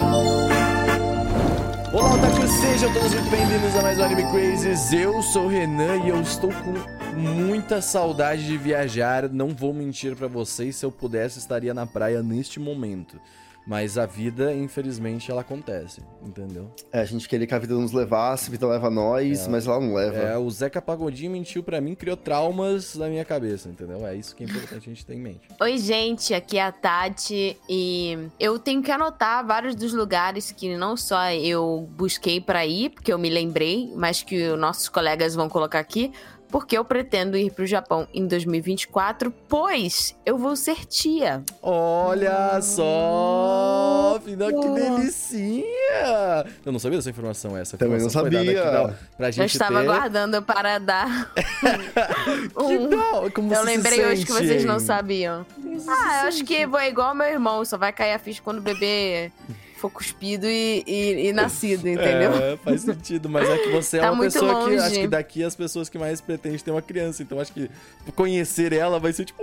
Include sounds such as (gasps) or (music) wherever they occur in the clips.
Olá, Otaku, sejam todos muito bem-vindos a mais um Anime Crazes. Eu sou o Renan e eu estou com muita saudade de viajar. Não vou mentir pra vocês, se eu pudesse estaria na praia neste momento. Mas a vida, infelizmente, ela acontece, entendeu? É, a gente queria que a vida nos levasse, a vida leva nós, É. mas ela não leva. É, o Zeca Pagodinho mentiu pra mim, criou traumas na minha cabeça, entendeu? É isso que é importante a gente ter em mente. (laughs) Oi, gente, aqui é a Tati e eu tenho que anotar vários dos lugares que não só eu busquei pra ir, porque eu me lembrei, mas que os nossos colegas vão colocar aqui, porque eu pretendo ir pro Japão em 2024, pois eu vou ser tia. Olha só! Filha, que delicinha! Eu não sabia dessa informação, essa Também não dada sabia. não, pra Eu gente estava ter... aguardando para dar. (laughs) Que um- não, como Eu você se lembrei hoje sente, que vocês não hein? sabiam. Ah, eu acho que vou igual ao meu irmão, só vai cair a ficha quando o bebê for cuspido e, e- e nascido, entendeu? (laughs) É, faz sentido, mas é que você é Tá uma muito pessoa que longe. acho que daqui as pessoas que mais pretendem ter uma criança, então acho que conhecer ela vai ser tipo,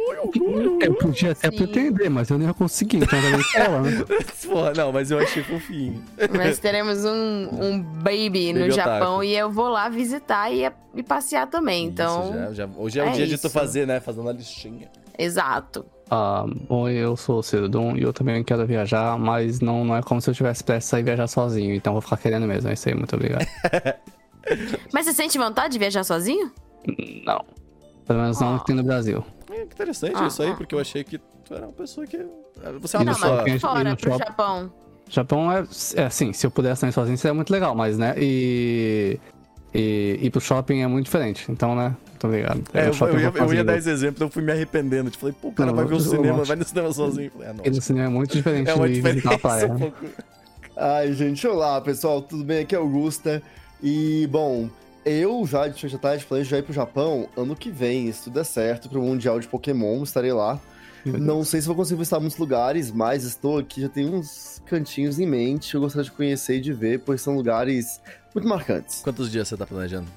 Eu podia até Sim. pretender, mas eu nem ia conseguir, então eu ela, né? (laughs) Porra, não, mas eu achei fofinho. Mas teremos um, um baby no Baby Japão otaku. e eu vou lá visitar e, e passear também. Então, Isso, já- já- hoje é o é dia de tu isso. fazer, né? Fazendo a listinha. Exato. Ah, oi, eu sou o Cedon e eu também quero viajar, mas não, não é como se eu tivesse pressa em viajar sozinho, então eu vou ficar querendo mesmo. É isso aí, muito obrigado. (laughs) Mas você sente vontade de viajar sozinho? não. Pelo menos não Ah. aqui no Brasil. É, que interessante Ah, isso aí, ah. porque eu achei que tu era uma pessoa que. Você é uma Não, pessoa. mas fora pro? Japão. Japão é, é assim, se eu pudesse ir sozinho seria muito legal, mas né, e. E ir pro shopping é muito diferente, então né, muito obrigado. É, eu, shopping eu ia, eu ia dar esse exemplo, eu fui me arrependendo. Tipo, falei, pô, o cara Não, vai ver o cinema, vai no cinema sozinho. Falei, ah, não. Porque no cinema é muito diferente É uma diferença praia. (laughs) um né? pouco. Ai, gente, olá, pessoal, tudo bem? Aqui é Augusta. E, bom, eu já, de já tarde, planejo já ir pro Japão ano que vem, se tudo der certo, pro Mundial de Pokémon, estarei lá. Não sei se vou conseguir visitar muitos lugares, mas estou aqui, já tenho uns cantinhos em mente, eu gostaria de conhecer e de ver, pois são lugares muito marcantes. Quantos dias você tá planejando?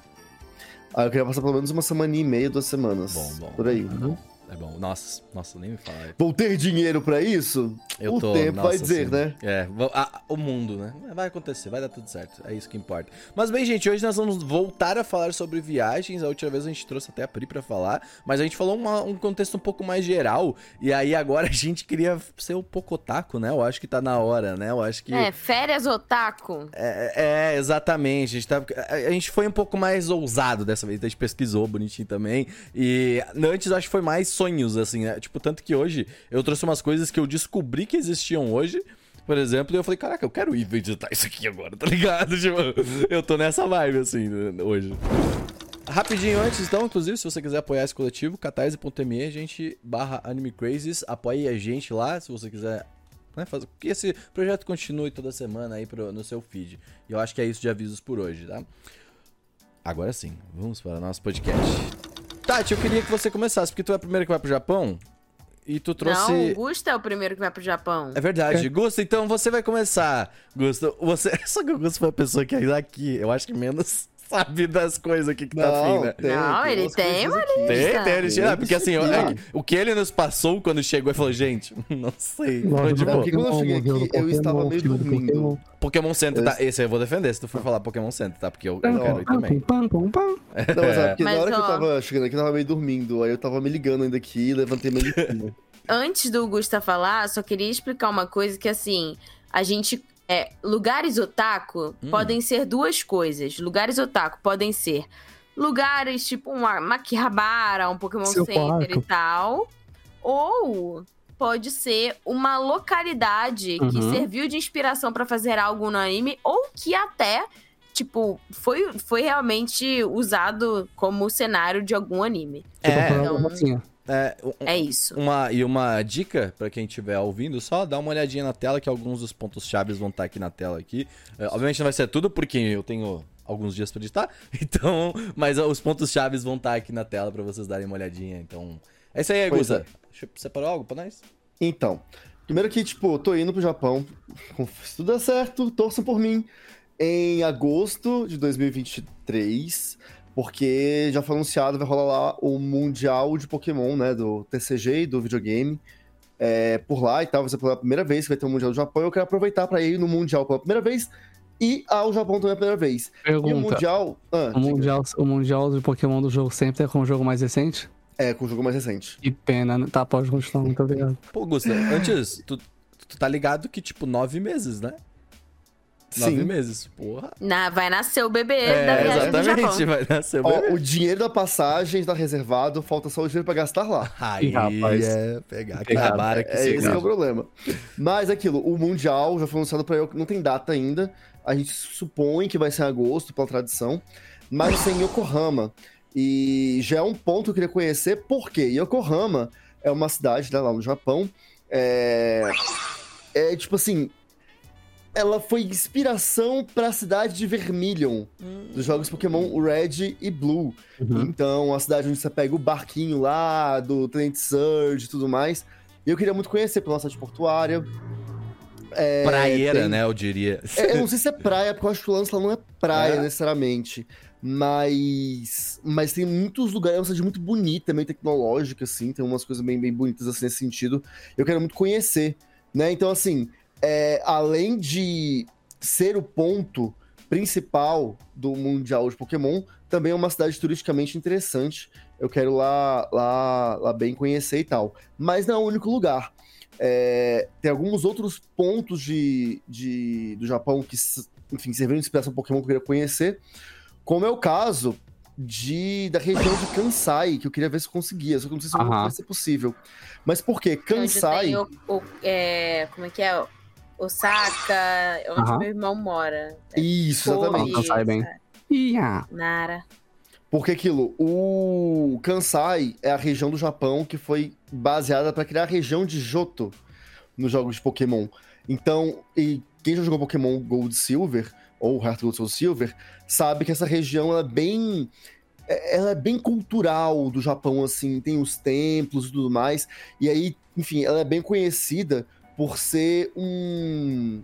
Ah, eu queria passar pelo menos uma semana e meia, duas semanas. Bom, bom. Por aí. Bom. É bom. Nossa, nossa, nem me fala. Vou ter dinheiro pra isso? Eu o tô, tempo vai nossa, dizer, assim, né? É, a- o mundo, né? Vai acontecer, vai dar tudo certo. É isso que importa. Mas bem, gente, hoje nós vamos voltar a falar sobre viagens. A última vez a gente trouxe até a Pri pra falar, mas a gente falou uma- um contexto um pouco mais geral. E aí agora a gente queria ser um pouco otaku, né? Eu acho que tá na hora, né? Eu acho que. É, férias otaku. É, é, exatamente. A gente, tá- a- a gente foi um pouco mais ousado dessa vez. A gente pesquisou bonitinho também. E antes eu acho que foi mais sonhos, assim, né? Tipo, tanto que hoje eu trouxe umas coisas que eu descobri que existiam hoje. Por exemplo, e eu falei, caraca, eu quero ir visitar isso aqui agora, (laughs) tá ligado? Tipo, eu tô nessa vibe, assim, hoje. Rapidinho antes, então, inclusive, se você quiser apoiar esse coletivo, catarse.me, gente barra Anime Crazes, apoie a gente lá, se você quiser né, fazer que esse projeto continue toda semana aí pro, no seu feed. E eu acho que é isso de avisos por hoje, tá? Agora sim, vamos para o nosso podcast. Tati, eu queria que você começasse, porque tu é a primeira que vai pro Japão e tu trouxe... Não, o Gusta é o primeiro que vai pro Japão. É verdade. Gusto, então você vai começar. Gusto, você. (laughs) Só que o Gusto foi a pessoa que é aqui, eu acho que menos sabe das coisas aqui que tá afim, né? tem, Não, ele umas tem uma aqui. Tem, tem, ele Tem, ah, porque assim, tem. é que o que ele nos passou quando chegou e falou, gente, (laughs) não sei. Loja Foi, do tipo, porque quando eu cheguei aqui, eu estava meio dormindo. Pokémon. Pokémon Center, tá? Esse eu vou defender se tu for falar Pokémon Center, tá? Porque eu, eu quero ir também. pam, pam, pam. (laughs) Não, mas é porque Mas, na hora que eu ó. tava chegando aqui, eu tava meio dormindo. Aí eu tava me ligando ainda aqui e levantei minha (laughs) listinha. Antes do Gusta falar, só queria explicar uma coisa que assim, a gente. É, lugares otaku Hum. podem ser duas coisas. Lugares otaku podem ser lugares tipo um Makihabara, um Pokémon Seu Center quarto. e tal. Ou pode ser uma localidade que Uhum. serviu de inspiração pra fazer algo no anime, ou que até, tipo, foi, foi realmente usado como cenário de algum anime. Tipo, É. uma Então- rocinha. É, um- É isso. Uma, e uma dica pra quem estiver ouvindo, só dá uma olhadinha na tela que alguns dos pontos chaves vão estar aqui na tela aqui. É, obviamente não vai ser tudo porque eu tenho alguns dias pra editar, (laughs) então, mas os pontos chaves vão estar aqui na tela pra vocês darem uma olhadinha. Então, é isso aí. Deixa eu- Separou algo pra nós? Então, primeiro que, tipo, tô indo pro Japão. (laughs) Se tudo der certo, torçam por mim. Em agosto de 2023, porque já foi anunciado, vai rolar lá o Mundial de Pokémon, né? Do TCG e do videogame. é, por lá e tal. Vai ser pela primeira vez que vai ter o Mundial do Japão. Eu quero aproveitar para ir no Mundial pela primeira vez e ao Japão também pela primeira vez. Pergunta. E o Mundial. Ah, O mundial, o mundial de Pokémon do jogo sempre é com o jogo mais recente? É, com o jogo mais recente. Que pena. né? Tá, pode continuar. Muito obrigado. Pô, Gusta, antes, tu, tu tá ligado que, tipo, nove meses, né? Nove Sim. meses. Porra. Na, vai nascer o bebê da É, viagem do Japão. exatamente, vai nascer o Ó, bebê. o dinheiro da passagem está reservado, falta só o dinheiro pra gastar lá. (laughs) Aí, rapaz. é pegar Pegado. na vara que É se esse que é o problema. Mas aquilo, o Mundial já foi anunciado pra eu, não tem data ainda. A gente supõe que vai ser em agosto, pela tradição. Mas vai ser em Yokohama. E já é um ponto que eu queria conhecer, porque Yokohama é uma cidade né, lá no Japão. É... é tipo assim. Ela foi inspiração pra cidade de Vermilion, dos jogos Pokémon Red e Blue. Uhum. Então, a cidade onde você pega o barquinho lá, do Tenant Surge e tudo mais. E eu queria muito conhecer pela cidade portuária. É, Praieira, tem- né, eu diria. É, eu não sei se é praia, porque eu acho que o lance lá não é praia É. necessariamente. Mas. Mas tem muitos lugares, é uma cidade muito bonita, meio tecnológica, assim. Tem umas coisas bem, bem bonitas assim nesse sentido. Eu quero muito conhecer. Né? Então, assim, é, além de ser o ponto principal do Mundial de Pokémon, também é uma cidade turisticamente interessante. Eu quero lá, lá, lá bem conhecer e tal. Mas não é o único lugar. É, tem alguns outros pontos de, de- do Japão que, enfim, serviram de inspiração Pokémon que eu queria conhecer. Como é o caso de, da região de Kansai, que eu queria ver se eu conseguia. Só que eu não sei se Aham. vai ser possível. Mas por quê? Kansai. tem o, o- é, como é que é? Osaka, é onde Aham. meu irmão mora. Isso, Kobe, exatamente. Kansai bem. é. Nara. Porque aquilo, o Kansai é a região do Japão que foi baseada para criar a região de Johto nos jogos de Pokémon. Então, e quem já jogou Pokémon Gold e Silver, ou Heart Gold Soul Silver, sabe que essa região é bem. é- Ela é bem cultural do Japão, assim, tem os templos e tudo mais. E aí, enfim, ela é bem conhecida por ser um.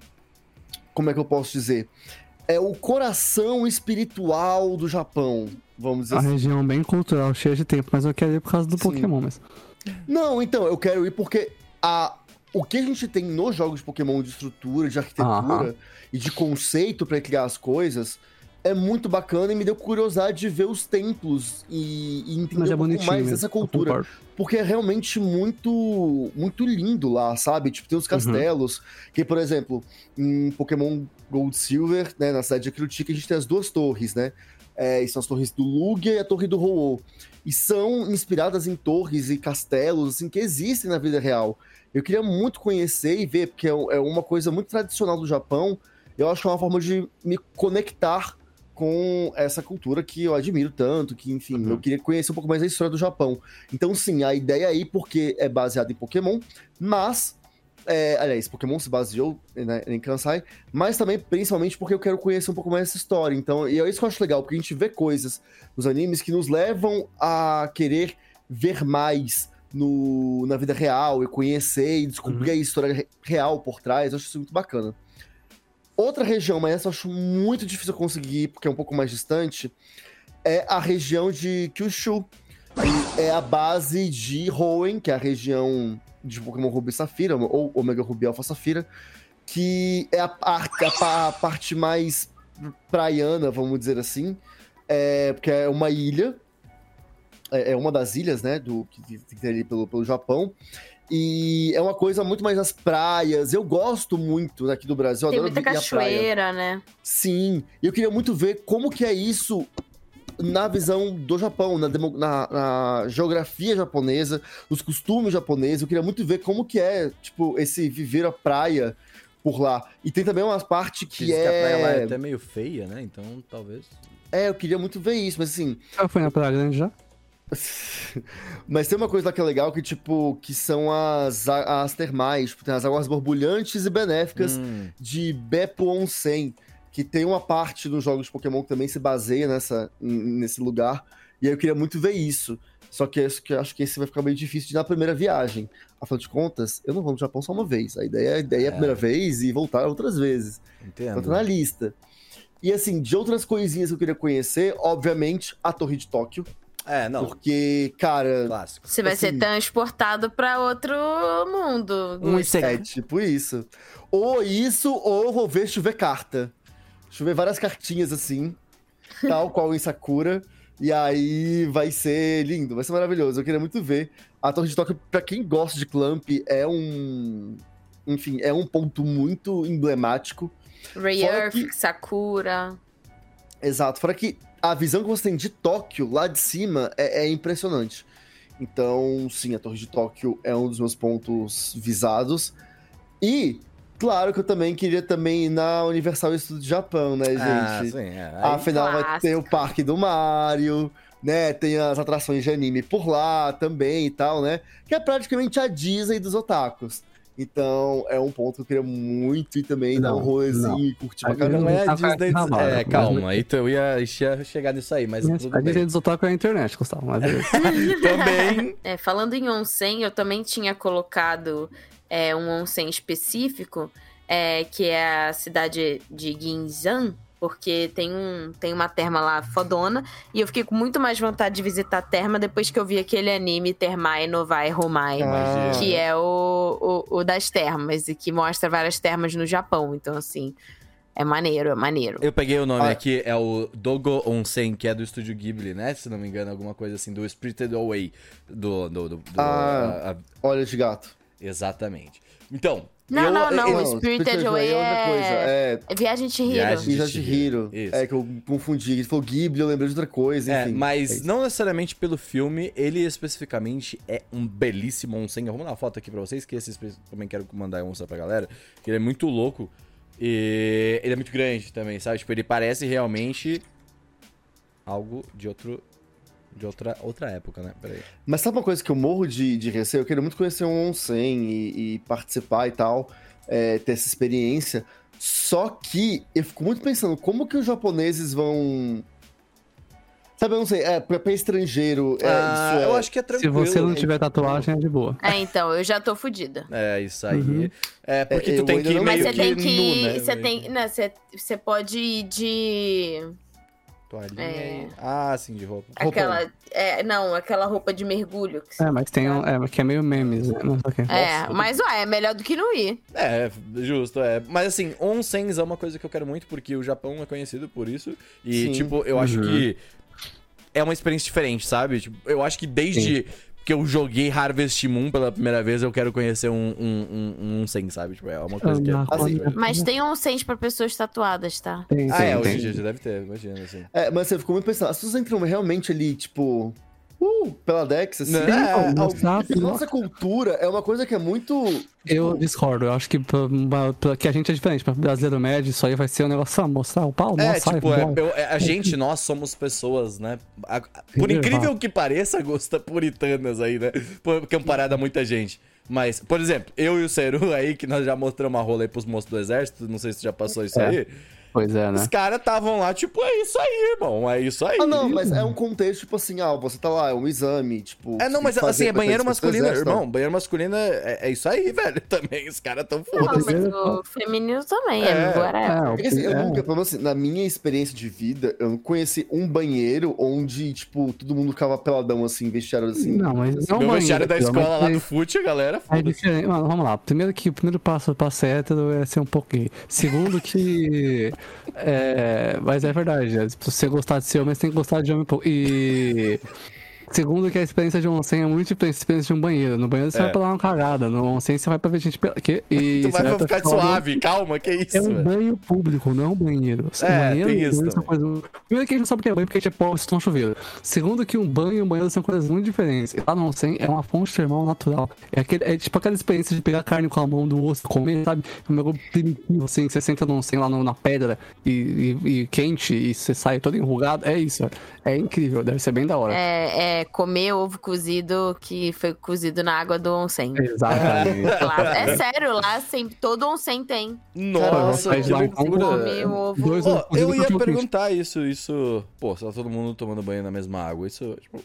Como é que eu posso dizer? É o coração espiritual do Japão, vamos dizer Uma assim. região bem cultural, cheia de tempo, mas eu quero ir por causa do Sim. Pokémon, mas. Não, então, eu quero ir porque a, o que a gente tem nos jogos de Pokémon de estrutura, de arquitetura e de conceito pra criar as coisas é muito bacana e me deu curiosidade de ver os templos e, e entender é um pouco mais dessa eu cultura. Porque é realmente muito muito lindo lá, sabe? Tipo, tem Uhum. os castelos, que, por exemplo, em Pokémon Gold Silver, né, na cidade de Akrutika, a gente tem as duas torres, né? É, são as torres do Lugia e a torre do Ho-Oh. E são inspiradas em torres e castelos, assim, que existem na vida real. Eu queria muito conhecer e ver, porque é é uma coisa muito tradicional do Japão. Eu acho que é uma forma de me conectar com essa cultura que eu admiro tanto, que, enfim, Uhum. eu queria conhecer um pouco mais da história do Japão. Então, sim, a ideia aí, porque é baseada em Pokémon, mas. é, aliás, Pokémon se baseou né, em Kansai, mas também, principalmente, porque eu quero conhecer um pouco mais essa história. Então, e é isso que eu acho legal, porque a gente vê coisas nos animes que nos levam a querer ver mais no, na vida real e conhecer e descobrir a história re- real por trás. Eu acho isso muito bacana. Outra região, mas essa eu acho muito difícil conseguir, porque é um pouco mais distante, é a região de Kyushu. E é a base de Hoenn, que é a região de Pokémon Ruby e Safira, ou Omega Ruby Alpha Safira, que é a, parte- a pa- a parte mais praiana, vamos dizer assim, é, porque é uma ilha, é, é uma das ilhas, né, do, que, que tem ali pelo, pelo Japão, e é uma coisa muito mais das praias. Eu gosto muito daqui do Brasil, eu Tem adoro muita cachoeira, né? Sim, e eu queria muito ver como que é isso na visão do Japão, na, demo- na- na geografia japonesa, nos costumes japoneses. Eu queria muito ver como que é, tipo, esse viver a praia por lá. E tem também uma parte que Diz que a praia lá é é... até meio feia, né? Então, talvez. É, eu queria muito ver isso, mas assim... Já foi na Praia Grande já? (laughs) Mas tem uma coisa lá que é legal, que tipo, que são as, a- as termais, tipo, tem as águas borbulhantes e benéficas Hum, de Beppo Onsen, que tem uma parte dos jogos de Pokémon que também se baseia nessa, nesse lugar. E aí eu queria muito ver isso. Só que, que acho que esse vai ficar meio difícil de ir na primeira viagem. Afinal de contas, eu não vou no Japão só uma vez. A ideia, a ideia é a É. primeira vez e voltar outras vezes. entendo. Então tá na lista. E assim, de outras coisinhas que eu queria conhecer, obviamente, a Torre de Tóquio. É, não. Porque, cara, Clássico. Você vai ser Assim. transportado pra outro mundo. Um é tipo isso. Ou isso, ou vou ver chover carta. Chover várias cartinhas assim, tal (laughs) qual em Sakura. E aí vai ser lindo, vai ser maravilhoso. Eu queria muito ver. A Torre de Tóquio, pra quem gosta de Clamp, é um. Enfim, é um ponto muito emblemático. Ray Fora Earth, que- Sakura. Exato. Fora que a visão que você tem de Tóquio lá de cima é, é impressionante. Então, sim, a Torre de Tóquio é um dos meus pontos visados. E, claro que eu também queria também ir na Universal Studios Japão, né, gente? Ah, sim, é. Aí- Afinal, vai ter o Parque do Mario, né? Tem as atrações de anime por lá também e tal, né? Que é praticamente a Disney dos otakus. Então, é um ponto que eu queria muito ir também, dar um Não, rolezinho e curtir pra caramba. Não é a Tá Disney. É, barba, calma. Então eu ia, ia chegar nisso aí, mas tudo A. Disney dos Otaku é a internet, Gustavo. Mas. (laughs) Também. (laughs) É, falando em onsen, eu também tinha colocado é, um onsen específico, é, que é a cidade de Ginzan, porque tem, um, tem uma terma lá fodona, e eu fiquei com muito mais vontade de visitar a terma depois que eu vi aquele anime Termae Novae Romai, Ah, que é o, o, o das termas, e que mostra várias termas no Japão. Então, assim, é maneiro, é maneiro. Eu peguei o nome Ah. aqui, é o Dogo Onsen, que é do estúdio Ghibli, né? Se não me engano, alguma coisa assim, do Spirited Away. Do. do, do, do- Ah. a- a- Olha de gato. exatamente. Então. Não, eu- não, não, eu- o Spirited Away é outra é- coisa. É, É Viagem de Hiro. Viagem- de Hiro. É que eu confundi. Ele falou Ghibli, eu lembrei de outra coisa, É, enfim. mas É não necessariamente pelo filme, ele especificamente é um belíssimo onsen. Vamos dar uma foto aqui pra vocês, que esse também quero mandar e mostrar pra galera, que ele é muito louco e ele é muito grande também, sabe? Tipo, ele parece realmente algo de outro de outra outra época, né? Peraí. Mas sabe uma coisa que eu morro de, de receio? Eu queria muito conhecer um onsen e, e participar e tal, é, ter essa experiência. Só que eu fico muito pensando, como que os japoneses vão... Sabe, eu não sei, é, pra, pra estrangeiro, é, ah, isso é... eu acho que é Se tranquilo. você não tiver tatuagem, é de boa. É, então, eu já tô fudida. É, isso aí. Uhum. É, porque É, tu tem que ir não- Mas meio você tem que nu, né? Você tem. Não, você, você pode ir de. Toalhinha É. e- Ah, sim, de roupa. Roupão. Aquela. É, não, aquela roupa de mergulho. que você- É, mas tem um, é, que é meio memes, né? Não sei o quê. É, Nossa, mas ué, é melhor do que não ir. É, justo, é. Mas assim, onsens é uma coisa que eu quero muito, porque o Japão é conhecido por isso. E, Sim. tipo, eu acho Uhum. que é uma experiência diferente, sabe? Tipo, eu acho que desde que eu joguei Harvest Moon pela primeira vez, eu quero conhecer um, um, um, um onsen, sabe? Tipo, é uma coisa que é... Ah, Assim, Mas tem um sens pra pessoas tatuadas, tá? Tem, Ah, tem, é, hoje em dia já deve ter, imagina, assim. É, mas você ficou muito pensando, as pessoas entram realmente ali, tipo... Uh, pela Dex, assim... Não, é, Não, exato, Porque nossa cultura é uma coisa que é muito... Eu discordo, eu acho que, pra, pra- que a gente é diferente. Pra brasileiro médio, isso aí vai ser um negócio, ah, mostrar o pau, É, nossa, tipo, é, eu- é, a gente, nós somos pessoas, né? A- a- por incrível que pareça, (laughs) gosta puritanas aí, né? Por- Comparado a muita gente. Mas, por exemplo, eu e o Seru aí, que nós já mostramos a rola aí pros moços do exército, não sei se já passou isso É, aí. Pois é, né? Os caras estavam lá, tipo, é isso aí, irmão, é isso aí. Ah, não, mas é um contexto, tipo assim, ah, você tá lá, é um exame, tipo... É, não, mas assim, é banheiro masculino, irmão. Banheiro masculino é, é isso aí, (laughs) velho. Também, os caras tão Não, foda. mas o feminino também, É. é, agora é. É, Porque assim, eu é. nunca, pelo menos assim, na minha experiência de vida, eu não conheci um banheiro onde, tipo, todo mundo ficava peladão, assim, vestiário assim. Não, mas não Meu banheiro, vestiário da escola lá do fute, a galera, É foda-se. diferente. Mano, vamos lá. Primeiro que o primeiro passo pra ser hétero é ser um pouco gay. Segundo que. É, mas é verdade. é, Se você gostar de ser homem, você tem que gostar de homem pouco. E. Segundo que a experiência de um onsen é muito diferente da experiência de um banheiro. No banheiro você É. vai pra dar uma cagada. No onsen você vai pra ver gente. Que, e (laughs) Tu você vai pra ficar suave, calma, que isso, É um velho. banho público, não é um banheiro. É, banheiro tem e isso banheiro são coisas- Primeiro que a gente não sabe o que é banho porque a gente é pobre, se chuveiro. Segundo que um banho e um banheiro são coisas muito diferentes. E lá no onsen é uma fonte termal natural. É, aquele, é tipo aquela experiência de pegar carne com a mão do osso e comer, sabe? É um negócio primitivo, assim, que você senta no onsen lá no- na pedra e, e- e quente e você sai todo enrugado. É isso, é incrível, deve ser bem da hora. É, é comer ovo cozido que foi cozido na água do onsen. Exatamente. Lá- é sério, lá sempre, todo onsen tem. Nossa, que loucura. O ovo. Dois eu ia perguntar isso, isso. Pô, se tá todo mundo tomando banho na mesma água, isso, tipo.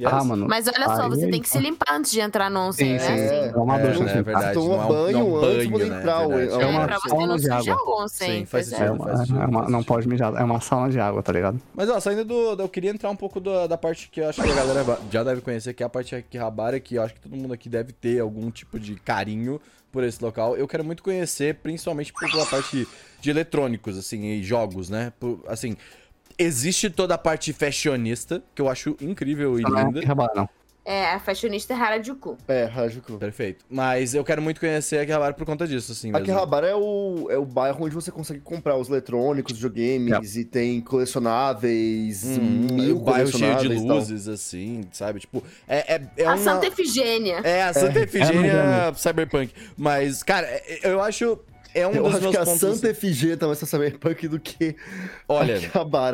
Yes. Ah, mano. Mas olha só, aí- você tem que se limpar antes de entrar no onsen, Sim, né? sim, sim. É. É uma É, é assim. verdade. Toma não é um- banho é antes de né? entrar, Verdade. É, É uma pra você não de sujar água. o onsen. Sim, faz pois é. sentido. É uma, faz sentido, é uma- não pode mijar, é uma sauna de água, tá ligado? Mas, ó, saindo do, Eu queria entrar um pouco do- da parte que eu acho que a galera já deve conhecer, que é a parte Akihabara, que eu acho que todo mundo aqui deve ter algum tipo de carinho por esse local. Eu quero muito conhecer, principalmente por- pela parte de eletrônicos, assim, e jogos, né? Por- assim, existe toda a parte fashionista, que eu acho incrível e é linda. Não. É, a fashionista Harajuku. É, Harajuku. Perfeito. Mas eu quero muito conhecer Akihabara por conta disso, assim. mesmo. Akihabara é o, é o bairro onde você consegue comprar os eletrônicos, videogames, e tem colecionáveis, Hum, mil o bairro cheio de luzes, assim, sabe? Tipo, é, é, é a uma... Santa Efigênia. É, a Santa É, Efigênia é Cyberpunk. Mas, cara, é- eu acho. É um Eu dos acho meus que a pontos. Santa Efigênia tá mais pra Cyberpunk do que Olha,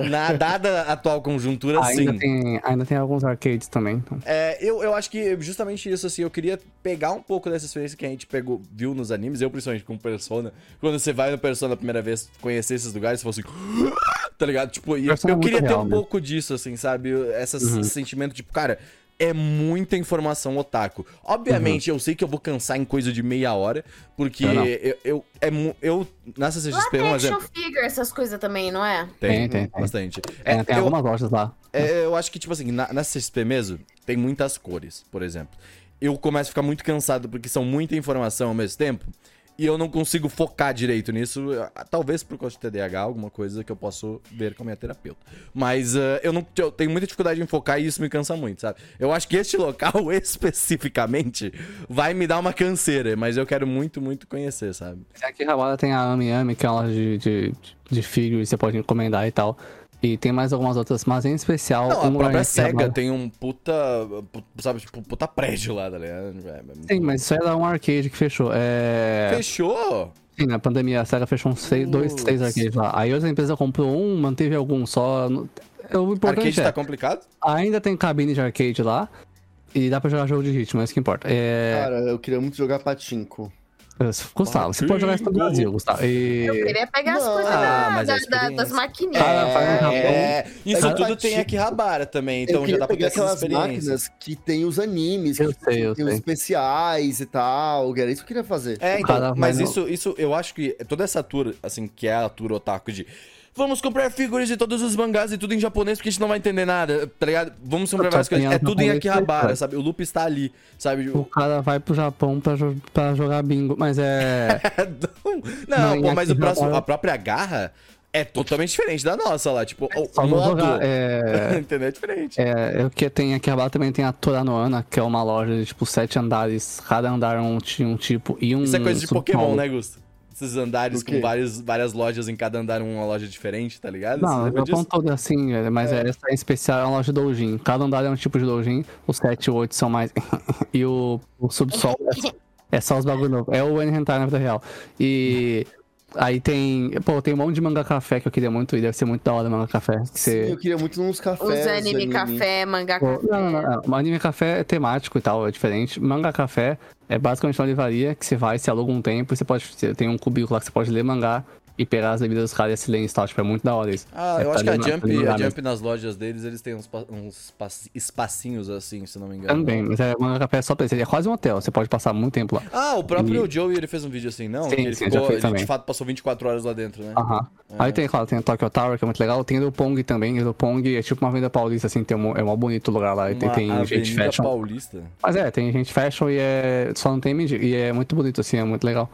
na dada atual conjuntura, Ainda sim. tem, ainda tem alguns arcades também. então. É, eu, eu acho que justamente isso, assim, eu queria pegar um pouco dessa experiência que a gente pegou, viu nos animes, eu principalmente com Persona. Quando você vai no Persona a primeira vez, conhecer esses lugares, você fala assim. (gasps) Tá ligado? Tipo, eu, é eu muito queria ter real, um né? pouco disso, assim, sabe? Essa- Uhum. Esse sentimento, tipo, cara. É muita informação otaku. Obviamente, eu sei que eu vou cansar em coisa de meia hora, porque Eu não. eu, eu, é, eu na CCXP, Lá tem um action exemplo. figure, essas coisas também, não é? Tem, tem, tem. Bastante. É, tem eu- algumas lojas lá. é, eu acho que, tipo assim, na, na CSP mesmo, tem muitas cores, por exemplo. Eu começo a ficar muito cansado porque são muita informação ao mesmo tempo. E eu não consigo focar direito nisso. Talvez por causa de TDAH, alguma coisa que eu posso ver com a minha terapeuta. Mas ah, eu não eu tenho muita dificuldade em focar e isso me cansa muito, sabe? Eu acho que este local (laughs) especificamente vai me dar uma canseira, mas eu quero muito, muito conhecer, sabe? Aqui em Akihabara tem a Ami Ami, que é uma loja de, de, de figures, você pode encomendar e tal. E tem mais algumas outras, mas em especial. Não, a um própria SEGA tem um puta, pu- sabe, tipo, puta prédio lá, tá ligado? É, é muito Sim, mas isso era um arcade que fechou. É... Fechou? Sim, na pandemia a SEGA fechou uns seis, dois, três arcades lá. Aí outra empresa comprou um, manteve algum só. É, O importante Arcade é, tá complicado? ainda tem cabine de arcade lá. E dá pra jogar jogo de ritmo, é isso que importa. É... Cara, eu queria muito jogar patinco. Gustavo, você pode jogar isso no Brasil, Gustavo. E... Eu queria pegar as coisas ah, da- da- das maquininhas. Ah, Japão. É, isso É, tudo tem aqui Rabara também, então já dá pra ter pegar essas aquelas máquinas que tem os animes, Eu que sei, eu tem os sei. especiais e tal. Era isso que eu queria fazer. É, então, mas isso, isso, eu acho que toda essa tour, assim, que é a tour otaku de vamos comprar figuras de todos os mangás e tudo em japonês porque a gente não vai entender nada, tá ligado? Vamos comprar várias coisas. É tudo em Akihabara, sabe? O loop está ali, sabe? O cara vai pro Japão pra, jo- pra jogar bingo, mas é. (laughs) não, Não, pô, mas o próximo, Akihabara- a própria garra é totalmente diferente da nossa lá, tipo, Só o modo... jogar. É, (laughs) Entendeu? É diferente. é, o que tem aqui abaixo também tem a Toranoana, que é uma loja de tipo sete andares. Cada andar um, ti- um tipo e um. Isso é coisa de. Pokémon, né, Gusto? Esses andares com vários, várias lojas em cada andar, uma loja diferente, tá ligado? Não, Você o lembra Japão todo é assim, é, mas é. essa em especial é uma loja de doujin. Cada andar é um tipo de doujin, os 7 e 8 são mais. (laughs) e o, o subsolo é, é só os bagulho novo. É o N-Hentai na vida real. E aí tem. Pô, tem um monte de manga café que eu queria muito ir, deve ser muito da hora manga café. Que Sim, você... eu queria muito nos cafés. Os de anime, café, mangá Pô, café. Não, não, não. Anime café é temático e tal, é diferente. Manga café é basicamente uma livraria que você vai, você aluga um tempo e você pode. Você tem um cubículo lá que você pode ler mangá e pegar as bebidas dos caras e silêncio e tal. Tipo, é muito da hora isso. Ah, É eu acho que a Jump, mangá a. Jump nas lojas deles, eles têm uns, uns pa- espacinhos assim, se não me engano. Também, mas é manga café é só pra isso. É quase um hotel, você pode passar muito tempo lá. Ah, o próprio Joey, ele fez um vídeo assim, não? Sim, ele sim, ficou, já fez ele de também. fato passou 24 horas lá dentro, né? Aham. Aí tem, claro, tem o Tokyo Tower, que é muito legal. Tem o Pong também. O Pong é tipo uma venda paulista, assim, tem um, é um bonito lugar lá. E tem, Uma tem gente fashion. paulista. Mas é, tem gente fashion e é, só não tem mendigo. E é muito bonito, assim, é muito legal.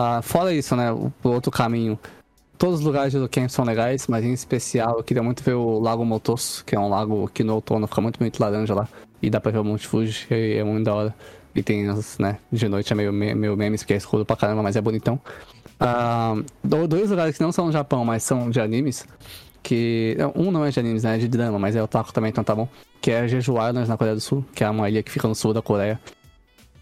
Ah, fora isso, né, o, o outro caminho. Todos os lugares do camp são legais, mas em especial eu queria muito ver o Lago Motosso, que é um lago que no outono fica muito bonito laranja lá. E dá pra ver o Monte Fuji, e é muito da hora. E tem, as, né, de noite é meio, me- meio memes, porque é escuro pra caramba, mas é bonitão. Ah, do- dois lugares que não são no Japão, mas são de animes, que... Um não é de animes, né, é de drama, mas é otaku também, então tá bom. Que é Jeju Islands, na Coreia do Sul, que é uma ilha que fica no sul da Coreia.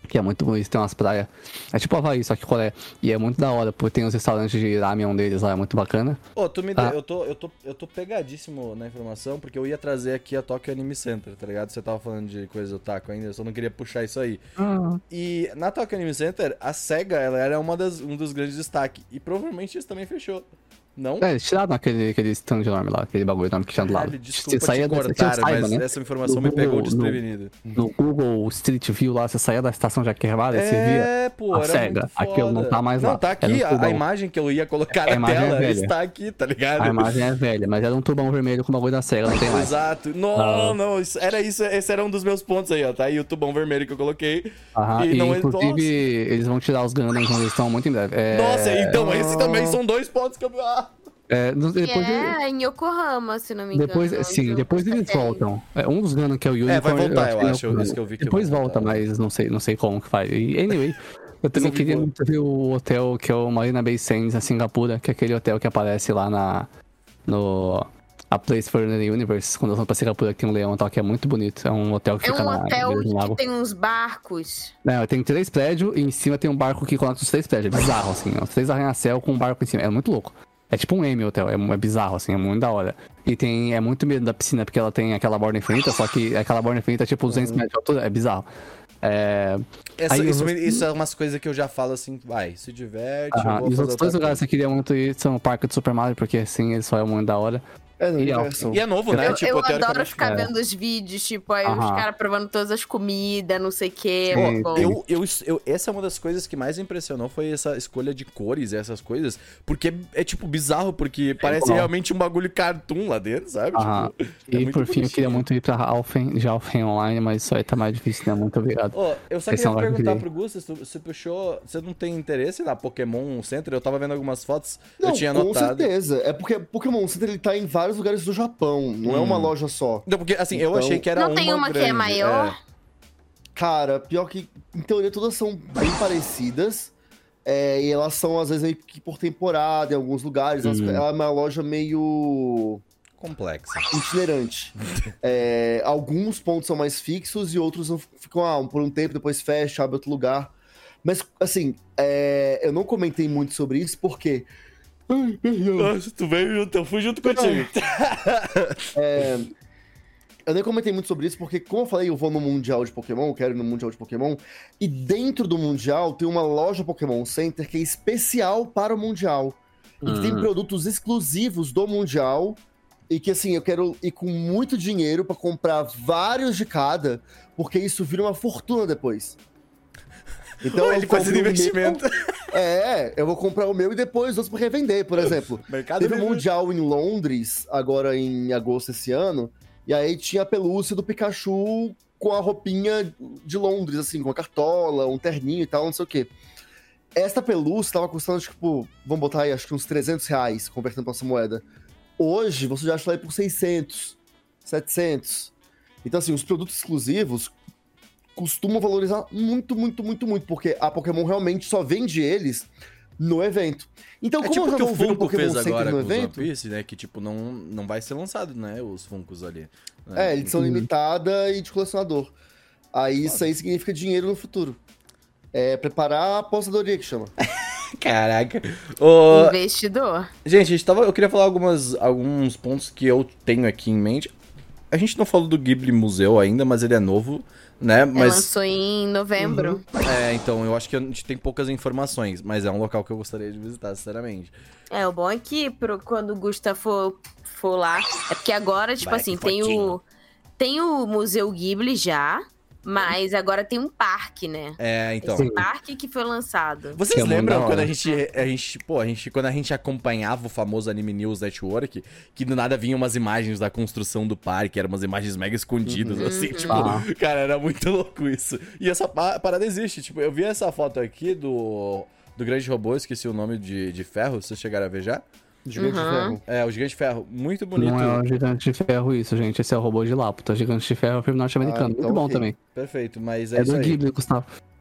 Que é muito bonito, tem umas praias. É tipo Havaí, só que Coreia. E é muito da hora, porque tem os restaurantes de ramen deles lá, é muito bacana. Ô, tu me deu- Ah. eu, tô, eu, tô, eu tô pegadíssimo na informação, porque eu ia trazer aqui a Tokyo Anime Center, tá ligado? Você tava falando de coisa do taco ainda, eu só não queria puxar isso aí. E na Tokyo Anime Center, a SEGA, ela era uma das, um dos grandes destaques. E provavelmente isso também fechou. Não? É, eles tiraram aquele, aquele stand enorme lá, aquele bagulho enorme que tinha do lado. Caralho, desculpa Você saía te da- cortar, tinha saiba, mas né? essa informação No me pegou Google, no- desprevenido. No Google Street View lá, você saía da estação Jaquerbada e você via. É, pô, a muito Aquilo não tá mais Não, lá. tá Era aqui, um a, a imagem que eu ia colocar A na é tela velha. está aqui, tá ligado? A imagem é velha, mas era um tubão vermelho com o bagulho da SEGA, não tem mais. Exato. Não, Ah. não, isso- era isso, esse era um dos meus pontos aí, ó. Tá aí o tubão vermelho que eu coloquei. Aham, E e, não é- inclusive nossa. eles vão tirar os Gundams onde eles estão muito em breve. É, Nossa, então esse também são dois pontos que eu. Ah! é, depois, de- é em Yokohama, se não me engano. depois sim, onde depois o eles voltam. É, um dos Gundam que é o Unicorn. É, vai voltar, eu que é o acho, isso que eu vi que Depois volta, mas não sei, não sei como que faz. E, anyway, eu também eu queria que- muito ver o hotel que é o Marina Bay Sands, na Singapura, que é aquele hotel que aparece lá na no A Place for the Universe, quando nós vamos pra Singapura, que tem um leão e tal, que é muito bonito. É um hotel que É fica um na hotel beira do lago. que tem uns barcos. Não, tem três prédios e em cima tem um barco que conecta os três prédios. É bizarro, assim. Os três arranha-céu com um barco em cima. É muito louco. É tipo um M hotel, é, é bizarro, assim, é muito da hora. E tem, é muito medo da piscina, porque ela tem aquela borda infinita, só que aquela borda infinita é tipo 200 metros de altura, é bizarro. É... Essa- Aí isso, isso é umas coisas que eu já falo assim, vai, se diverte. vou E os outros dois lugares que eu queria muito ir são o Parque do Super Mario, porque assim, ele só é muito da hora. É, no E universo. coisa. E é novo, né? eu tipo, eu adoro ficar é. vendo os vídeos, tipo, aí os Aham. caras provando todas as comidas, não sei o quê. Sim, muito bom. sim. Eu, eu, eu, essa é uma das coisas que mais impressionou foi essa escolha de cores e essas coisas. Porque é, tipo bizarro, porque parece bom. realmente um bagulho cartoon lá dentro, sabe? Tipo, é E por fim, eu queria muito ir pra Alphen, de Alphen Online, mas isso aí tá mais difícil, né? Muito obrigado. Ó, eu só queria é que perguntar queria. pro Gusta, se você puxou. Você não tem interesse na Pokémon Center? Eu tava vendo algumas fotos, Não, eu tinha com notado. certeza. É porque Pokémon Center ele tá em vários lugares do Japão, não é uma Hum. loja só. Não, porque assim, eu Então- achei que era Não tem uma que é grande, maior? Cara, pior que, em teoria, todas são bem parecidas. é, e elas são, às vezes, meio que por temporada em alguns lugares. elas- Hum. Ela é uma loja meio Complexa. itinerante. É, alguns pontos são mais fixos e outros não ficam ah, por um tempo, depois fecha, abre outro lugar. Mas, assim, é, eu não comentei muito sobre isso porque. Ai, perdão. Nossa, tu veio junto, eu fui junto contigo. (laughs) Eu nem comentei muito sobre isso, porque, como eu falei, eu vou no Mundial de Pokémon, quero ir no Mundial de Pokémon, e dentro do Mundial tem uma loja Pokémon Center que é especial para o Mundial. E que tem Hum. produtos exclusivos do Mundial. E que, assim, eu quero ir com muito dinheiro pra comprar vários de cada, porque isso vira uma fortuna depois. Então, Ele fazendo meu- investimento. É, eu vou comprar o meu e depois os outros pra revender, por exemplo. Mercado Teve um. Mundial em Londres, agora em agosto esse ano, e aí tinha a pelúcia do Pikachu com a roupinha de Londres, assim, com a cartola, um terninho e tal, não sei o quê. Esta pelúcia tava custando, tipo, vamos botar aí, acho que uns 300 reais, convertendo pra nossa moeda. Hoje, você já acha ela aí por 600, 700. Então, assim, os produtos exclusivos costumam valorizar muito, muito, muito, muito, porque a Pokémon realmente só vende eles no evento. Então, É como tipo eu o já que o o Funko Pokémon fez agora no com os One evento, Piece, né? Que, tipo, não, não vai ser lançado, né? Os Funkos ali. né? É, edição Uhum. limitada e de colecionador. Aí isso aí significa dinheiro no futuro. É preparar a apostadoria que chama. (laughs) Caraca. Ô, Investidor. gente, a gente tava, eu queria falar algumas, alguns pontos que eu tenho aqui em mente. A gente não falou do Ghibli Museu ainda, mas ele é novo, né? Ela Mas lançou em novembro. é, então eu acho que a gente tem poucas informações, mas é um local que eu gostaria de visitar, sinceramente. É, o bom é que pro, quando o Gusta for, for lá. É porque agora, tipo Vai, assim, tem fotinho. o. Tem o Museu Ghibli já, mas agora tem um parque, né? É, então. Esse parque que foi lançado. Vocês Que lembram quando a gente, a gente, pô, a gente, quando a gente acompanhava o famoso Anime News Network, que do nada vinham umas imagens da construção do parque, eram umas imagens mega escondidas, Uhum. assim, tipo, Ah. cara, era muito louco isso. E essa pa- parada existe, tipo, eu vi essa foto aqui do, do grande robô, esqueci o nome de, de ferro, vocês chegaram a ver já? Gigante Uhum. de ferro. É, o gigante ferro, muito bonito. Não é o gigante de ferro isso, gente. Esse é o robô de Laputa. Gigante de ferro é o filme norte-americano. Ah, então Muito bom ok. também. Perfeito, mas é, É, isso do aí. Ghibli, Gustavo. (laughs)